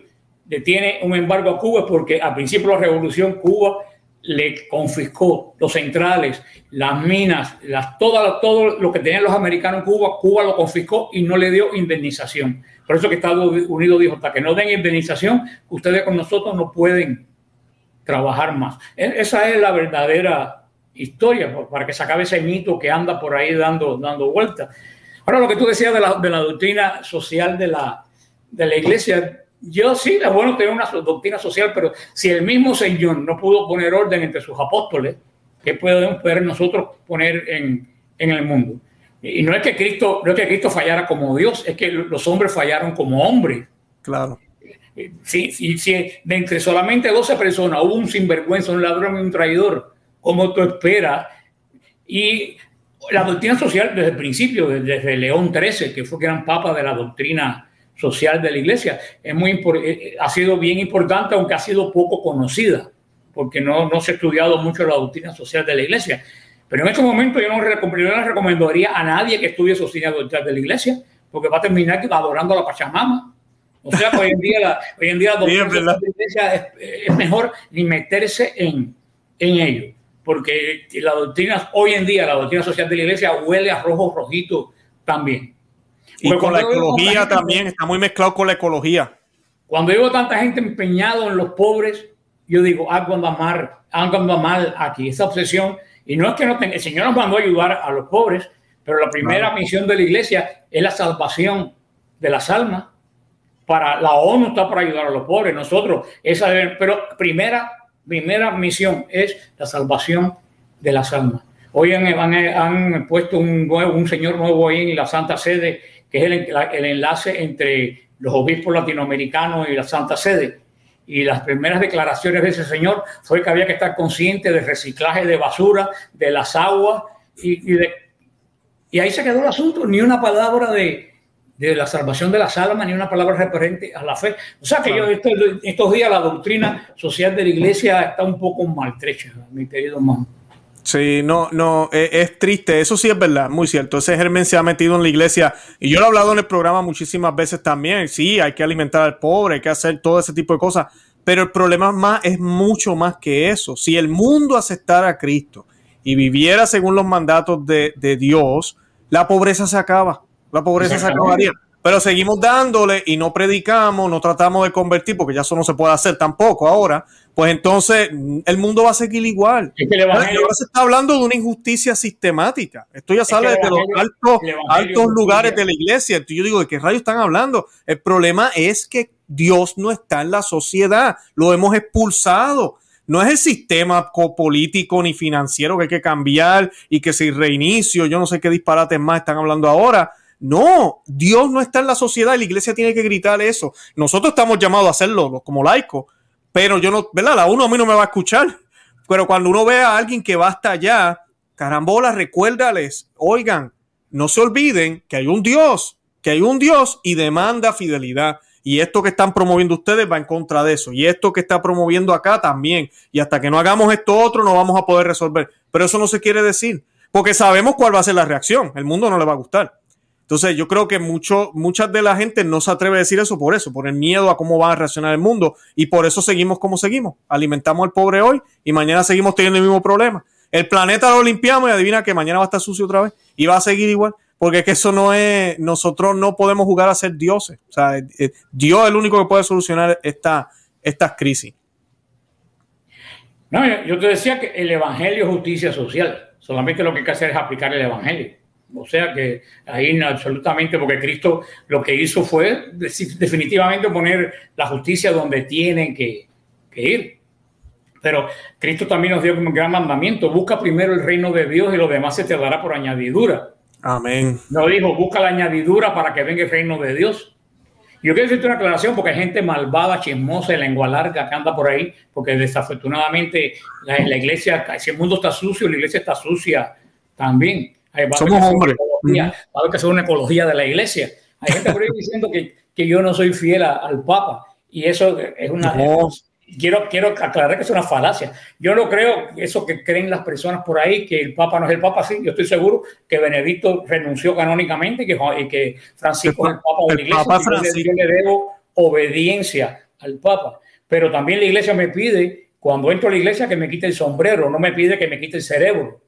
detiene un embargo a Cuba porque al principio de la revolución Cuba le confiscó los centrales, las minas, las, todo, todo lo que tenían los americanos en Cuba, Cuba lo confiscó y no le dio indemnización. Por eso que Estados Unidos dijo, hasta que no den indemnización, ustedes con nosotros no pueden trabajar más. E, esa es la verdadera historia, para que se acabe ese mito que anda por ahí dando, dando vueltas. Ahora, lo que tú decías de la, de la doctrina social de la, de la iglesia, yo sí, es bueno tener una doctrina social, pero si el mismo Señor no pudo poner orden entre sus apóstoles, ¿qué podemos poder nosotros poner en, en el mundo? Y no es que Cristo, no es que Cristo fallara como Dios, es que los hombres fallaron como hombres. Claro. Si, si, si de entre solamente 12 personas hubo un sinvergüenza, un ladrón y un traidor, como tú esperas. Y la doctrina social desde el principio, desde León XIII, que fue gran papa de la doctrina social de la iglesia, es muy, eh, eh, ha sido bien importante, aunque ha sido poco conocida, porque no, no se ha estudiado mucho la doctrina social de la iglesia. Pero en este momento yo no, le recomendaría a nadie que estudie sociedad doctrinal de la iglesia, porque va a terminar adorando a la Pachamama. O sea, hoy en día la, hoy en día la doctrina de la iglesia es, mejor ni meterse en, en ello, porque la doctrina, hoy en día, la doctrina social de la iglesia huele a rojo rojito también. Y con la ecología también, está muy mezclado con la ecología. Cuando veo tanta gente empeñado en los pobres, yo digo, algo anda mal, algo anda mal aquí, esa obsesión. Y no es que no tenga, el Señor nos mandó a ayudar a los pobres, pero la primera misión de la iglesia es la salvación de las almas. Para la ONU está para ayudar a los pobres, nosotros, esa, pero primera, primera misión es la salvación de las almas. Hoy han, han, puesto un, nuevo, un señor nuevo ahí en la Santa Sede, que es el, el enlace entre los obispos latinoamericanos y la Santa Sede. Y las primeras declaraciones de ese señor fue que había que estar consciente del reciclaje de basura, de las aguas, y, y, ahí se quedó el asunto, ni una palabra de, de, la salvación de las almas, ni una palabra referente a la fe. O sea que yo estos, días la doctrina social de la iglesia está un poco maltrecha, mi querido hermano. Sí, no, no, e, es, triste, eso sí es verdad, muy cierto. Ese germen se ha metido en la iglesia y yo lo he hablado en el programa muchísimas veces también. Sí, hay que alimentar al pobre, hay que hacer todo ese tipo de cosas, pero el problema más es mucho más que eso. Si el mundo aceptara a Cristo y viviera según los mandatos de, de Dios, la pobreza se acaba, la pobreza se acabaría pero seguimos dándole y no predicamos, no tratamos de convertir, porque ya eso no se puede hacer tampoco ahora, pues entonces el mundo va a seguir igual. ahora se está hablando de una injusticia sistemática. Esto ya sale de los altos, altos lugares de la iglesia. Entonces yo digo, ¿de qué rayos están hablando? El problema es que Dios no está en la sociedad, lo hemos expulsado. No es el sistema político ni financiero que hay que cambiar y que se reinicio, yo no sé qué disparates más están hablando ahora no, Dios no está en la sociedad y la iglesia tiene que gritar eso. Nosotros estamos llamados a hacerlo como laicos, pero yo no, ¿verdad? La uno a mí no me va a escuchar. Pero cuando uno ve a alguien que va hasta allá, carambola, recuérdales, oigan, no se olviden que hay un Dios, que hay un Dios y demanda fidelidad. Y esto que están promoviendo ustedes va en contra de eso. Y esto que está promoviendo acá también. Y hasta que no hagamos esto otro, no vamos a poder resolver. Pero eso no se quiere decir. Porque sabemos cuál va a ser la reacción. El mundo no le va a gustar. Entonces yo creo que mucho, muchas de la gente no se atreve a decir eso por eso, por el miedo a cómo va a reaccionar el mundo y por eso seguimos como seguimos. Alimentamos al pobre hoy y mañana seguimos teniendo el mismo problema. El planeta lo limpiamos y adivina que mañana va a estar sucio otra vez y va a seguir igual. Porque es que eso no es, nosotros no podemos jugar a ser dioses. O sea, eh, eh, Dios es el único que puede solucionar esta, estas crisis. No, yo te decía que el Evangelio es justicia social. Solamente lo que hay que hacer es aplicar el Evangelio. O sea que ahí no, absolutamente, porque Cristo lo que hizo fue definitivamente poner la justicia donde tienen que, ir. Pero Cristo también nos dio como un gran mandamiento, busca primero el reino de Dios y lo demás se te dará por añadidura. Amén. No dijo, busca la añadidura para que venga el reino de Dios. Yo quiero decirte una aclaración porque hay gente malvada, chismosa, lengua larga que anda por ahí, porque desafortunadamente la, la iglesia, si el mundo está sucio, la iglesia está sucia también. Somos hombres. Va a haber que hacer una ecología de la iglesia. Hay gente por ahí diciendo que, que yo no soy fiel al Papa. Y eso es una... quiero, quiero aclarar que es una falacia. Yo no creo eso que creen las personas por ahí, que el Papa no es el Papa, sí. Yo estoy seguro que Benedicto renunció canónicamente y que, y que Francisco es el Papa de la Iglesia. Papa yo le debo obediencia al Papa. Pero también la Iglesia me pide, cuando entro a la Iglesia, que me quite el sombrero, no me pide que me quite el cerebro.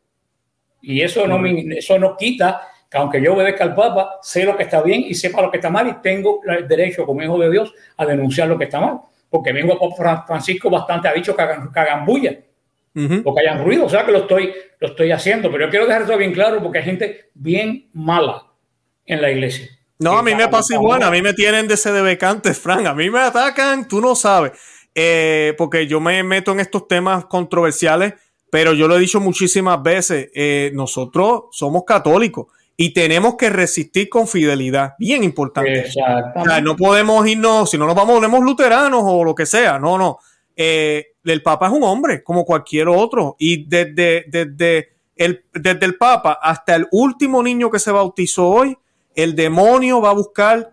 Y eso no, me, eso no quita que aunque yo obedezca al Papa, sé lo que está bien y sepa lo que está mal y tengo el derecho como hijo de Dios a denunciar lo que está mal. Porque mi hijo Francisco bastante ha dicho que hagan, que hagan bulla, porque hayan ruido, o sea que lo estoy, lo estoy haciendo. Pero yo quiero dejar eso bien claro porque hay gente bien mala en la iglesia. No, a mí me pasa igual, a mí me tienen de sedebecantes, Frank, a mí me atacan, tú no sabes, eh, porque yo me meto en estos temas controversiales pero yo lo he dicho muchísimas veces, eh, nosotros somos católicos y tenemos que resistir con fidelidad, bien importante. no podemos irnos, si no nos vamos, volvemos luteranos o lo que sea, no, no. Eh, el Papa es un hombre como cualquier otro y desde, desde, el, desde el Papa hasta el último niño que se bautizó hoy, el demonio va a buscar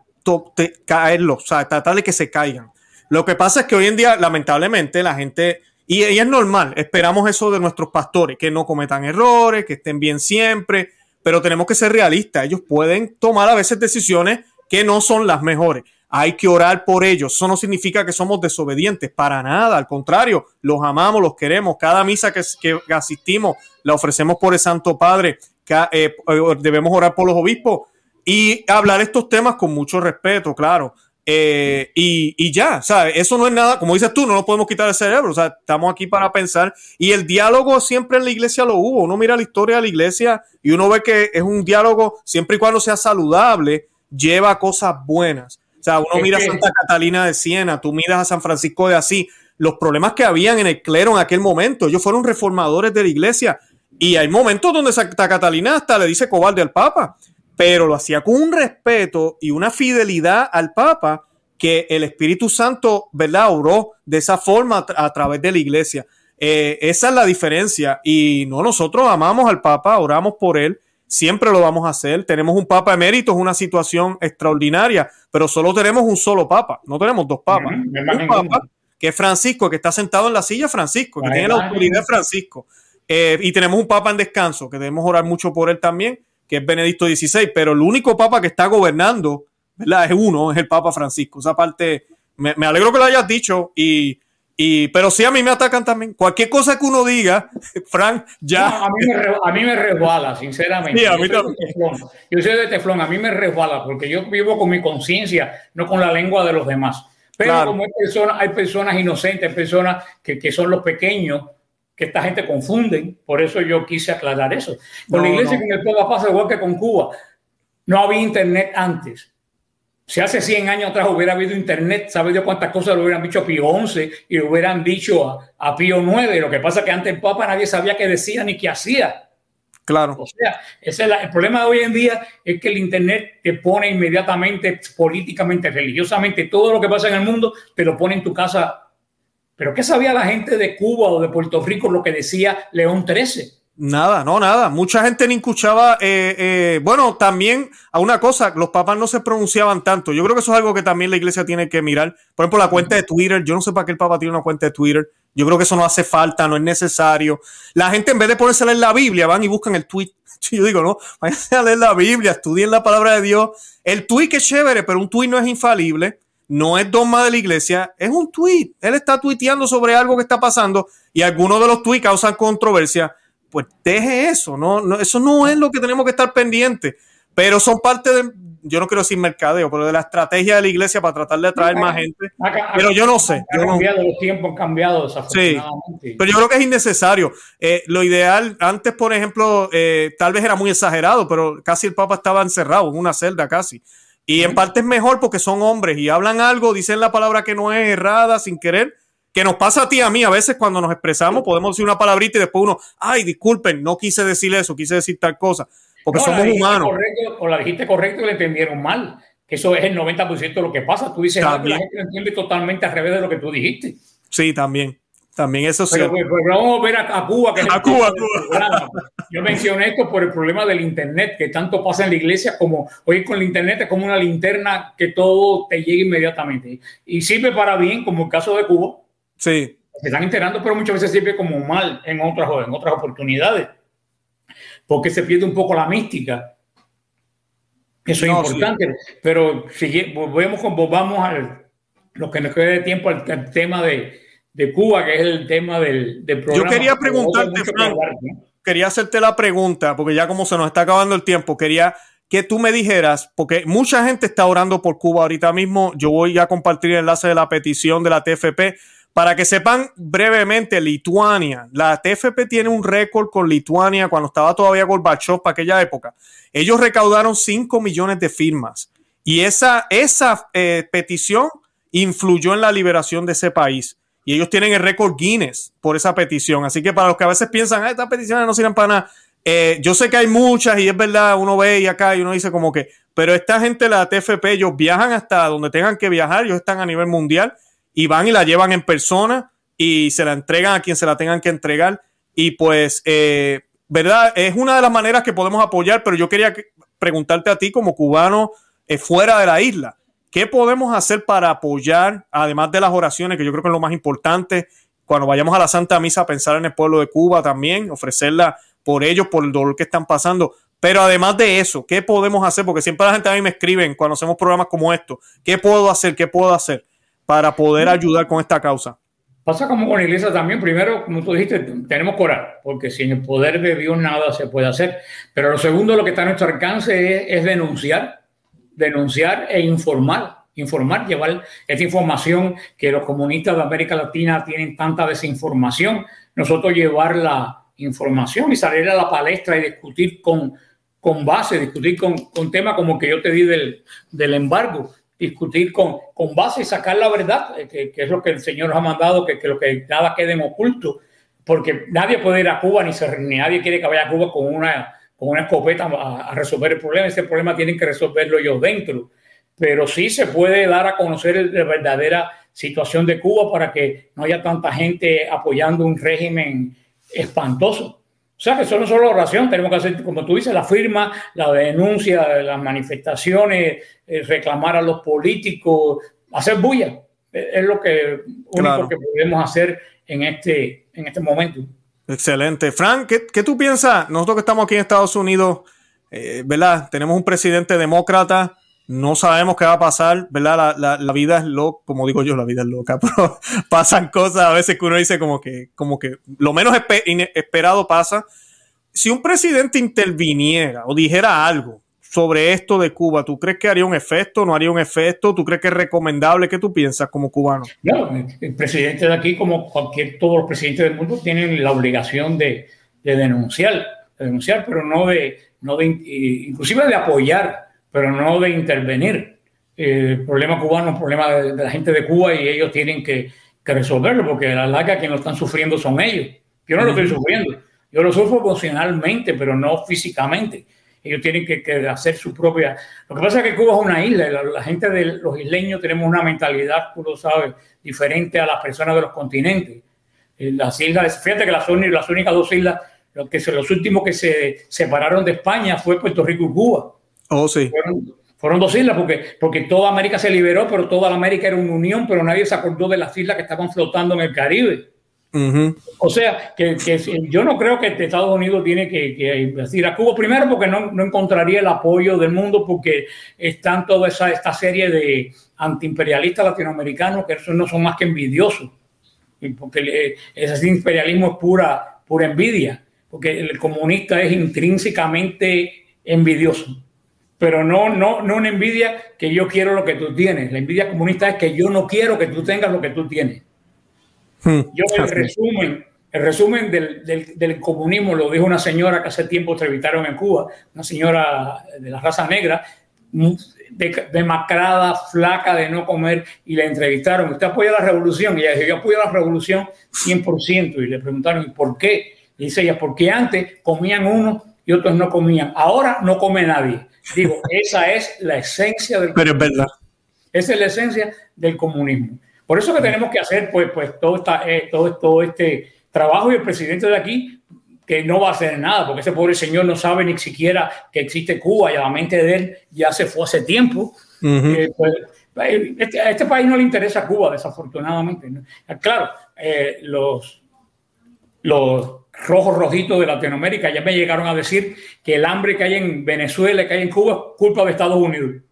caerlos, o sea, tratar de que se caigan. Lo que pasa es que hoy en día, lamentablemente, la gente Y, es normal, esperamos eso de nuestros pastores, que no cometan errores, que estén bien siempre, pero tenemos que ser realistas. Ellos pueden tomar a veces decisiones que no son las mejores. Hay que orar por ellos. Eso no significa que somos desobedientes, para nada. Al contrario, los amamos, los queremos. Cada misa que, que asistimos la ofrecemos por el Santo Padre. Que, eh, debemos orar por los obispos y hablar estos temas con mucho respeto, claro. Eh, y, y, ya, ¿sabes? Eso no es nada, como dices tú, no nos podemos quitar el cerebro, o sea, estamos aquí para pensar. Y el diálogo siempre en la iglesia lo hubo. Uno mira la historia de la iglesia y uno ve que es un diálogo, siempre y cuando sea saludable, lleva cosas buenas. O sea, uno mira a Santa Catalina de Siena, tú miras a San Francisco de Asís, los problemas que habían en el clero en aquel momento, ellos fueron reformadores de la iglesia. Y hay momentos donde Santa Catalina hasta le dice cobarde al Papa pero lo hacía con un respeto y una fidelidad al Papa que el Espíritu Santo, ¿verdad?, oró de esa forma a, través de la iglesia. Eh, esa es la diferencia. Y no, nosotros amamos al Papa, oramos por él, siempre lo vamos a hacer. Tenemos un Papa emérito, es una situación extraordinaria, pero solo tenemos un solo Papa, no tenemos dos Papas. un Papa que es Francisco, que está sentado en la silla Francisco, que tiene la autoridad Francisco. Eh, y tenemos un Papa en descanso, que debemos orar mucho por él también que es Benedicto XVI, pero el único papa que está gobernando, ¿verdad? Es uno, es el Papa Francisco. Esa parte, me, me alegro que lo hayas dicho y, y, pero sí a mí me atacan también. Cualquier cosa que uno diga, Frank, ya. a, mí me, a, mí me, resbala, sinceramente. Sí, a mí yo, soy teflón, yo soy de teflón, a mí me resbala porque yo vivo con mi conciencia, no con la lengua de los demás. Pero claro. como hay personas, hay personas inocentes, hay personas que, que son los pequeños, que esta gente confunden. Por eso yo quise aclarar eso. Con no, la iglesia no. con el pueblo pasa igual que con Cuba. No había internet antes. Si hace 100 años atrás hubiera habido internet, ¿sabe Dios cuántas cosas lo hubieran dicho a Pío XI y lo hubieran dicho a, a Pío IX? Lo que pasa es que antes el Papa nadie sabía qué decía ni qué hacía. Claro. O sea, ese es la, el problema de hoy en día es que el Internet te pone inmediatamente, políticamente, religiosamente, todo lo que pasa en el mundo, te lo pone en tu casa pero ¿qué sabía la gente de Cuba o de Puerto Rico lo que decía León XIII? Nada, no, nada. Mucha gente ni escuchaba. Eh, eh, bueno, también a una cosa, los papas no se pronunciaban tanto. Yo creo que eso es algo que también la iglesia tiene que mirar. Por ejemplo, la cuenta de Twitter. Yo no sé para qué el papa tiene una cuenta de Twitter. Yo creo que eso no hace falta, no es necesario. La gente en vez de ponerse a leer la Biblia, van y buscan el tweet. Yo digo, no, váyanse a leer la Biblia, estudien la palabra de Dios. El tweet es chévere, pero un tweet no es infalible no es dogma de la iglesia, es un tweet. Él está tuiteando sobre algo que está pasando y algunos de los tweets causan controversia. Pues deje eso, no, no, eso no es lo que tenemos que estar pendientes, pero son parte de, yo no quiero decir mercadeo, pero de la estrategia de la iglesia para tratar de atraer más gente. pero yo no sé. Cambiado, no, los tiempos han cambiado Sí, pero yo creo que es innecesario. Eh, lo ideal, antes, por ejemplo, eh, tal vez era muy exagerado, pero casi el Papa estaba encerrado en una celda casi. Y en parte es mejor porque son hombres y hablan algo, dicen la palabra que no es errada sin querer, que nos pasa a ti a mí a veces cuando nos expresamos, podemos decir una palabrita y después uno, ay, disculpen, no quise decir eso, quise decir tal cosa, porque no, somos humanos. Correcto, o la dijiste correcto y le entendieron mal, que eso es el 90% de lo que pasa. Tú dices algo y la gente lo entiende totalmente al revés de lo que tú dijiste. Sí, también. También eso sí. Pero, pero, pero, vamos a ver a, a Cuba. Que a Cuba, Cuba. Yo mencioné esto por el problema del Internet, que tanto pasa en la iglesia como hoy con el Internet es como una linterna que todo te llega inmediatamente. Y sirve para bien, como el caso de Cuba. Sí. Se están enterando, pero muchas veces sirve como mal en otras, en otras oportunidades. Porque se pierde un poco la mística. Eso no, es importante. Sí. Pero si volvemos, volvamos al lo que nos quede de tiempo al, al tema de de Cuba, que es el tema del, del programa. Yo quería preguntarte, Frank, quería hacerte la pregunta, porque ya como se nos está acabando el tiempo, quería que tú me dijeras, porque mucha gente está orando por Cuba ahorita mismo, yo voy a compartir el enlace de la petición de la TFP, para que sepan brevemente, Lituania, la TFP tiene un récord con Lituania cuando estaba todavía Gorbachev para aquella época. Ellos recaudaron 5 millones de firmas y esa, esa eh, petición influyó en la liberación de ese país y ellos tienen el récord Guinness por esa petición. Así que para los que a veces piensan, ah, estas peticiones no sirven para nada, eh, yo sé que hay muchas y es verdad, uno ve y acá y uno dice como que, pero esta gente, la TFP, ellos viajan hasta donde tengan que viajar, ellos están a nivel mundial y van y la llevan en persona y se la entregan a quien se la tengan que entregar. Y pues, eh, ¿verdad? Es una de las maneras que podemos apoyar, pero yo quería preguntarte a ti como cubano eh, fuera de la isla. ¿Qué podemos hacer para apoyar, además de las oraciones, que yo creo que es lo más importante, cuando vayamos a la Santa Misa, pensar en el pueblo de Cuba también, ofrecerla por ellos, por el dolor que están pasando. Pero además de eso, ¿qué podemos hacer? Porque siempre la gente a mí me escriben cuando hacemos programas como estos, ¿qué puedo hacer? ¿Qué puedo hacer para poder ayudar con esta causa? Pasa como con la iglesia también. Primero, como tú dijiste, tenemos que orar, porque sin el poder de Dios nada se puede hacer. Pero lo segundo, lo que está a nuestro alcance es, es denunciar, denunciar e informar informar, llevar esta información que los comunistas de América Latina tienen tanta desinformación, nosotros llevar la información y salir a la palestra y discutir con, con base, discutir con, con temas como que yo te di del, del embargo, discutir con, con base y sacar la verdad, eh, que, es lo que el Señor nos ha mandado, que, que lo que nada quede en oculto, porque nadie puede ir a Cuba ni, se, ni nadie quiere que vaya a Cuba con una, con una escopeta a, a resolver el problema, ese problema tienen que resolverlo ellos dentro pero sí se puede dar a conocer la verdadera situación de Cuba para que no haya tanta gente apoyando un régimen espantoso. O sea que eso no solo oración, tenemos que hacer, como tú dices, la firma, la denuncia, las manifestaciones, eh, reclamar a los políticos, hacer bulla. Es lo que único que podemos hacer en este, en este momento. Excelente. Frank, ¿qué, ¿qué, tú piensas? Nosotros que estamos aquí en Estados Unidos, eh, ¿verdad? Tenemos un presidente demócrata no sabemos qué va a pasar, ¿verdad? La, la, vida es loca, como digo yo, la vida es loca, pero pasan cosas a veces que uno dice como que, como que lo menos esperado pasa. Si un presidente interviniera o dijera algo sobre esto de Cuba, ¿tú crees que haría un efecto? ¿No haría un efecto? ¿Tú crees que es recomendable? ¿Qué tú piensas como cubano? No, el presidente de aquí, como cualquier, todos los presidentes del mundo, tienen la obligación de, de denunciar, de denunciar, pero no de, no de, inclusive de apoyar pero no de intervenir. Eh, el problema cubano es un problema de, de, la gente de Cuba y ellos tienen que, que resolverlo, porque a la larga quienes lo están sufriendo son ellos. Yo no lo estoy sufriendo, yo lo sufro emocionalmente, pero no físicamente. Ellos tienen que, que, hacer su propia... Lo que pasa es que Cuba es una isla, la, la, gente de los isleños tenemos una mentalidad, tú lo sabes, diferente a las personas de los continentes. Eh, las islas, fíjate que las, las únicas dos islas, los, que, los últimos que se separaron de España fue Puerto Rico y Cuba Oh, sí. Fueron, fueron, dos islas porque, porque toda América se liberó, pero toda la América era una unión, pero nadie se acordó de las islas que estaban flotando en el Caribe. O sea, que, que, yo no creo que Estados Unidos tiene que, que decir a Cuba primero porque no, no, encontraría el apoyo del mundo porque están toda esa esta serie de antiimperialistas latinoamericanos que no son más que envidiosos. Porque ese imperialismo es pura, pura envidia, porque el comunista es intrínsecamente envidioso pero no, no, no una envidia que yo quiero lo que tú tienes. La envidia comunista es que yo no quiero que tú tengas lo que tú tienes. Hmm. Yo el resumen, el resumen del, del, del, comunismo lo dijo una señora que hace tiempo entrevistaron en Cuba, una señora de la raza negra, demacrada, flaca, de no comer, y la entrevistaron. ¿Usted apoya la revolución? Y ella dijo, yo apoyo la revolución 100%. Y le preguntaron, ¿y por qué? Y dice ella, porque antes comían unos y otros no comían. Ahora no come nadie. Digo, esa es la esencia del Pero es verdad. Esa es la esencia del comunismo. Por eso que tenemos que hacer pues, pues todo, esta, eh, todo, todo este trabajo y el presidente de aquí que no va a hacer nada, porque ese pobre señor no sabe ni siquiera que existe Cuba y a la mente de él ya se fue hace tiempo. Uh -huh. eh, pues, este, a este país no le interesa Cuba, desafortunadamente. ¿no? Claro, eh, los, los rojos rojitos de Latinoamérica ya me llegaron a decir que el hambre que hay en Venezuela, que hay en Cuba, es culpa de Estados Unidos.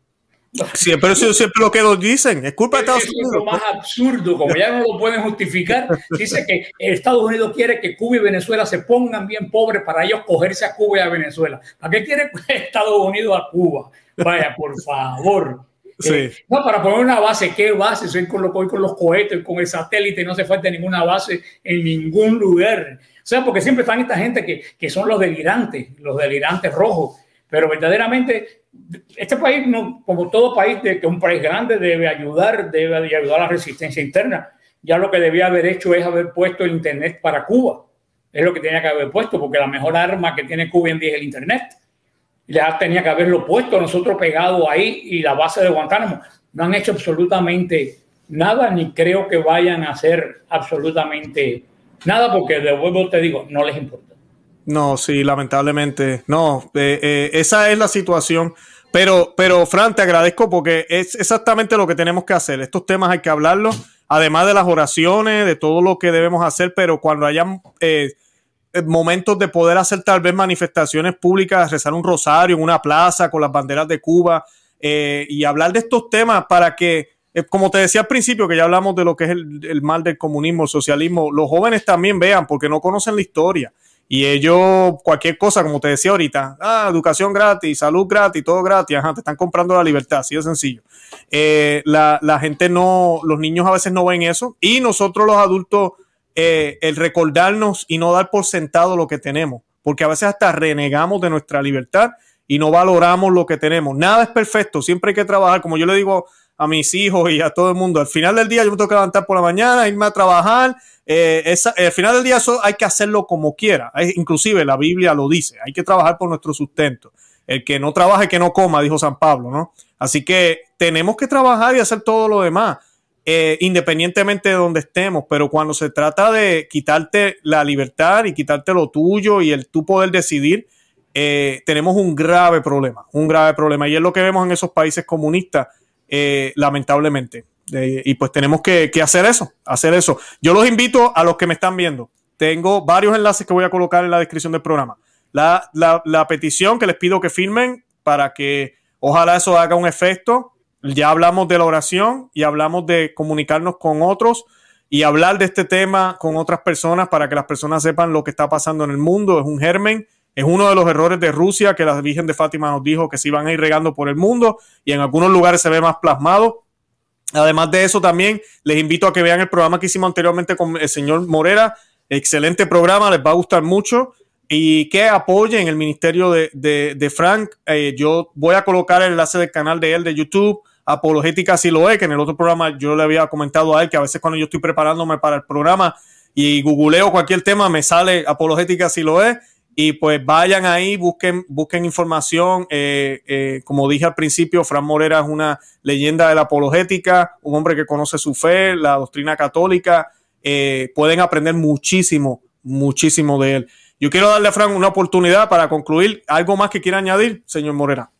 Siempre siempre lo que nos dicen, es culpa de Estados es Unidos. Es lo más absurdo, como ya no lo pueden justificar, dice que Estados Unidos quiere que Cuba y Venezuela se pongan bien pobres para ellos cogerse a Cuba y a Venezuela. ¿Para qué quiere Estados Unidos a Cuba? Vaya, por favor. Sí. Eh, no, para poner una base, ¿qué base? Soy con, lo, con los cohetes, con el satélite, no se falta ninguna base en ningún lugar. O sea, porque siempre están esta gente que, que son los delirantes, los delirantes rojos. Pero verdaderamente, este país, no, como todo país, de, que un país grande debe ayudar, debe ayudar a la resistencia interna. Ya lo que debía haber hecho es haber puesto el Internet para Cuba. Es lo que tenía que haber puesto, porque la mejor arma que tiene Cuba en día es el Internet. Ya tenía que haberlo puesto nosotros pegado ahí y la base de Guantánamo. No han hecho absolutamente nada, ni creo que vayan a hacer absolutamente nada, porque de nuevo te digo, no les importa. No, sí, lamentablemente. No, eh, eh, esa es la situación. Pero, pero, Fran, te agradezco porque es exactamente lo que tenemos que hacer. Estos temas hay que hablarlos, además de las oraciones, de todo lo que debemos hacer, pero cuando hayan eh, eh, momentos de poder hacer tal vez manifestaciones públicas, rezar un rosario en una plaza con las banderas de Cuba eh, y hablar de estos temas para que, como te decía al principio, que ya hablamos de lo que es el, mal del comunismo, el socialismo, los jóvenes también vean porque no conocen la historia. Y ellos, cualquier cosa, como te decía ahorita, ah, educación gratis, salud gratis, todo gratis, ajá, te están comprando la libertad, así de sencillo. Eh, la, la, gente no, los niños a veces no ven eso y nosotros los adultos, eh, el recordarnos y no dar por sentado lo que tenemos, porque a veces hasta renegamos de nuestra libertad y no valoramos lo que tenemos. Nada es perfecto, siempre hay que trabajar, como yo le digo a mis hijos y a todo el mundo, al final del día yo me tengo que levantar por la mañana, irme a trabajar, eh, al final del día eso hay que hacerlo como quiera, inclusive la Biblia lo dice, hay que trabajar por nuestro sustento. El que no trabaje, que no coma, dijo San Pablo, ¿no? Así que tenemos que trabajar y hacer todo lo demás, eh, independientemente de donde estemos, pero cuando se trata de quitarte la libertad y quitarte lo tuyo y el tú poder decidir, eh, tenemos un grave problema, un grave problema. Y es lo que vemos en esos países comunistas, eh, lamentablemente. y pues tenemos que, hacer eso, hacer eso. Yo los invito a los que me están viendo. Tengo varios enlaces que voy a colocar en la descripción del programa. La, la petición que les pido que firmen para que Ojalá eso haga un efecto. Ya hablamos de la oración y hablamos de comunicarnos con otros y hablar de este tema con otras personas para que las personas sepan lo que está pasando en el mundo. Es un germen, es uno de los errores de Rusia que la Virgen de Fátima nos dijo que se iban a ir regando por el mundo y en algunos lugares se ve más plasmado. Además de eso, también les invito a que vean el programa que hicimos anteriormente con el señor Morera. Excelente programa, les va a gustar mucho y que apoyen el ministerio de, Frank. Eh, yo voy a colocar el enlace del canal de él de YouTube, Apologética si lo es, que en el otro programa yo le había comentado a él que a veces cuando yo estoy preparándome para el programa y googleo cualquier tema me sale Apologética si lo es. Y pues vayan ahí, busquen, busquen información. Eh, eh, como dije al principio, Frank Morera es una leyenda de la apologética, un hombre que conoce su fe, la doctrina católica. pueden aprender muchísimo, muchísimo de él. Yo quiero darle a Frank una oportunidad para concluir. ¿Algo más que quiera añadir, señor Morera?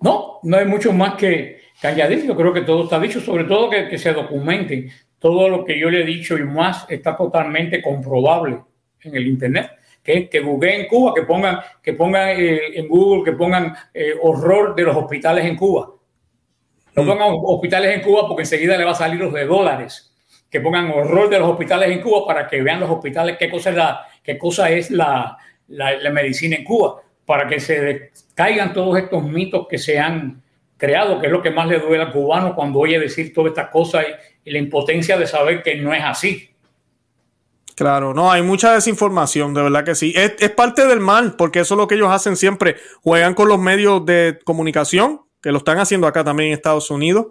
No, no hay mucho más que, añadir. Yo creo que todo está dicho, sobre todo que, se documente. Todo lo que yo le he dicho y más está totalmente comprobable en el Internet. Que, que en Cuba, que pongan, que pongan eh, en Google, que pongan eh, horror de los hospitales en Cuba. No mm. pongan hospitales en Cuba porque enseguida le va a salir los de dólares que pongan horror de los hospitales en Cuba para que vean los hospitales qué cosa es la, qué cosa es la, la, medicina en Cuba, para que se caigan todos estos mitos que se han creado, que es lo que más le duele al cubano cuando oye decir todas estas cosas y, la impotencia de saber que no es así. Claro, no, hay mucha desinformación, de verdad que sí. Es, parte del mal, porque eso es lo que ellos hacen siempre. Juegan con los medios de comunicación, que lo están haciendo acá también en Estados Unidos.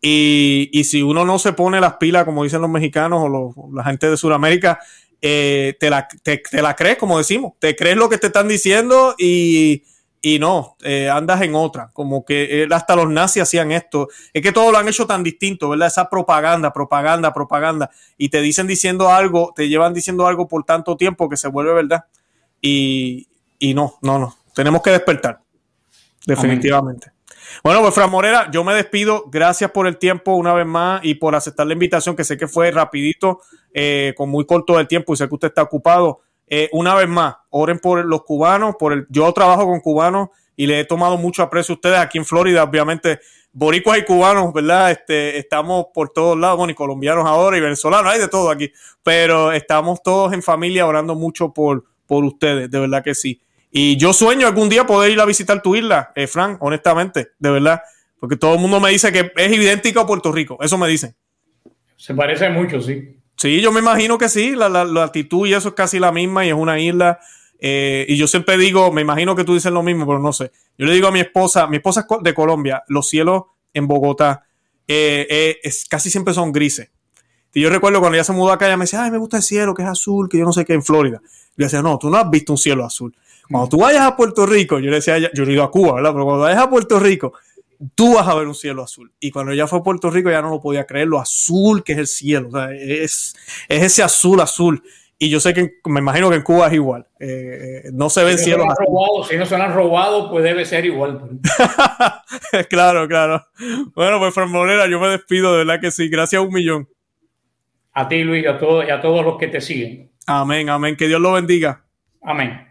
Y, y, si uno no se pone las pilas, como dicen los mexicanos o la gente de Sudamérica, eh, te, la, te, la crees, como decimos, te crees lo que te están diciendo y, y no, eh, andas en otra. Como que eh, hasta los nazis hacían esto. Es que todo lo han hecho tan distinto, ¿verdad? Esa propaganda, propaganda, propaganda. Y te dicen diciendo algo, te llevan diciendo algo por tanto tiempo que se vuelve verdad. Y, y no, no, no. Tenemos que despertar. Definitivamente. Bueno, pues Fran Morera, yo me despido. Gracias por el tiempo una vez más y por aceptar la invitación, que sé que fue rapidito, eh, con muy corto el tiempo y sé que usted está ocupado. Eh, una vez más, oren por los cubanos, por el, yo trabajo con cubanos y le he tomado mucho aprecio a ustedes aquí en Florida, obviamente, boricuas y cubanos, ¿verdad? Este, estamos por todos lados, bueno, y colombianos ahora y venezolanos, hay de todo aquí, pero estamos todos en familia orando mucho por, por ustedes, de verdad que sí. Y yo sueño algún día poder ir a visitar tu isla, eh, Frank, honestamente, de verdad. Porque todo el mundo me dice que es idéntico a Puerto Rico. Eso me dicen. Se parece mucho, sí. Sí, yo me imagino que sí. La, la, actitud y eso es casi la misma y es una isla. Eh, y yo siempre digo, me imagino que tú dices lo mismo, pero no sé. Yo le digo a mi esposa, mi esposa es de Colombia, los cielos en Bogotá eh, es, casi siempre son grises. Y yo recuerdo cuando ella se mudó acá, ella me decía, ay, me gusta el cielo, que es azul, que yo no sé qué en Florida. Yo decía, no, tú no has visto un cielo azul. Cuando tú vayas a Puerto Rico, yo le decía, yo he ido a Cuba, ¿verdad? Pero cuando vayas a Puerto Rico, tú vas a ver un cielo azul. Y cuando ella fue a Puerto Rico, ya no lo podía creer, lo azul que es el cielo. O sea, es, es ese azul, azul. Y yo sé que me imagino que en Cuba es igual. Eh, eh, no se ven cielos si no se han robado, pues debe ser igual. claro, claro. Bueno, pues Fran Morera, yo me despido, de verdad que sí. Gracias a un millón. a ti Luis y a, todos y a todos los que te siguen. Amén, amén. Que Dios lo bendiga. Amén.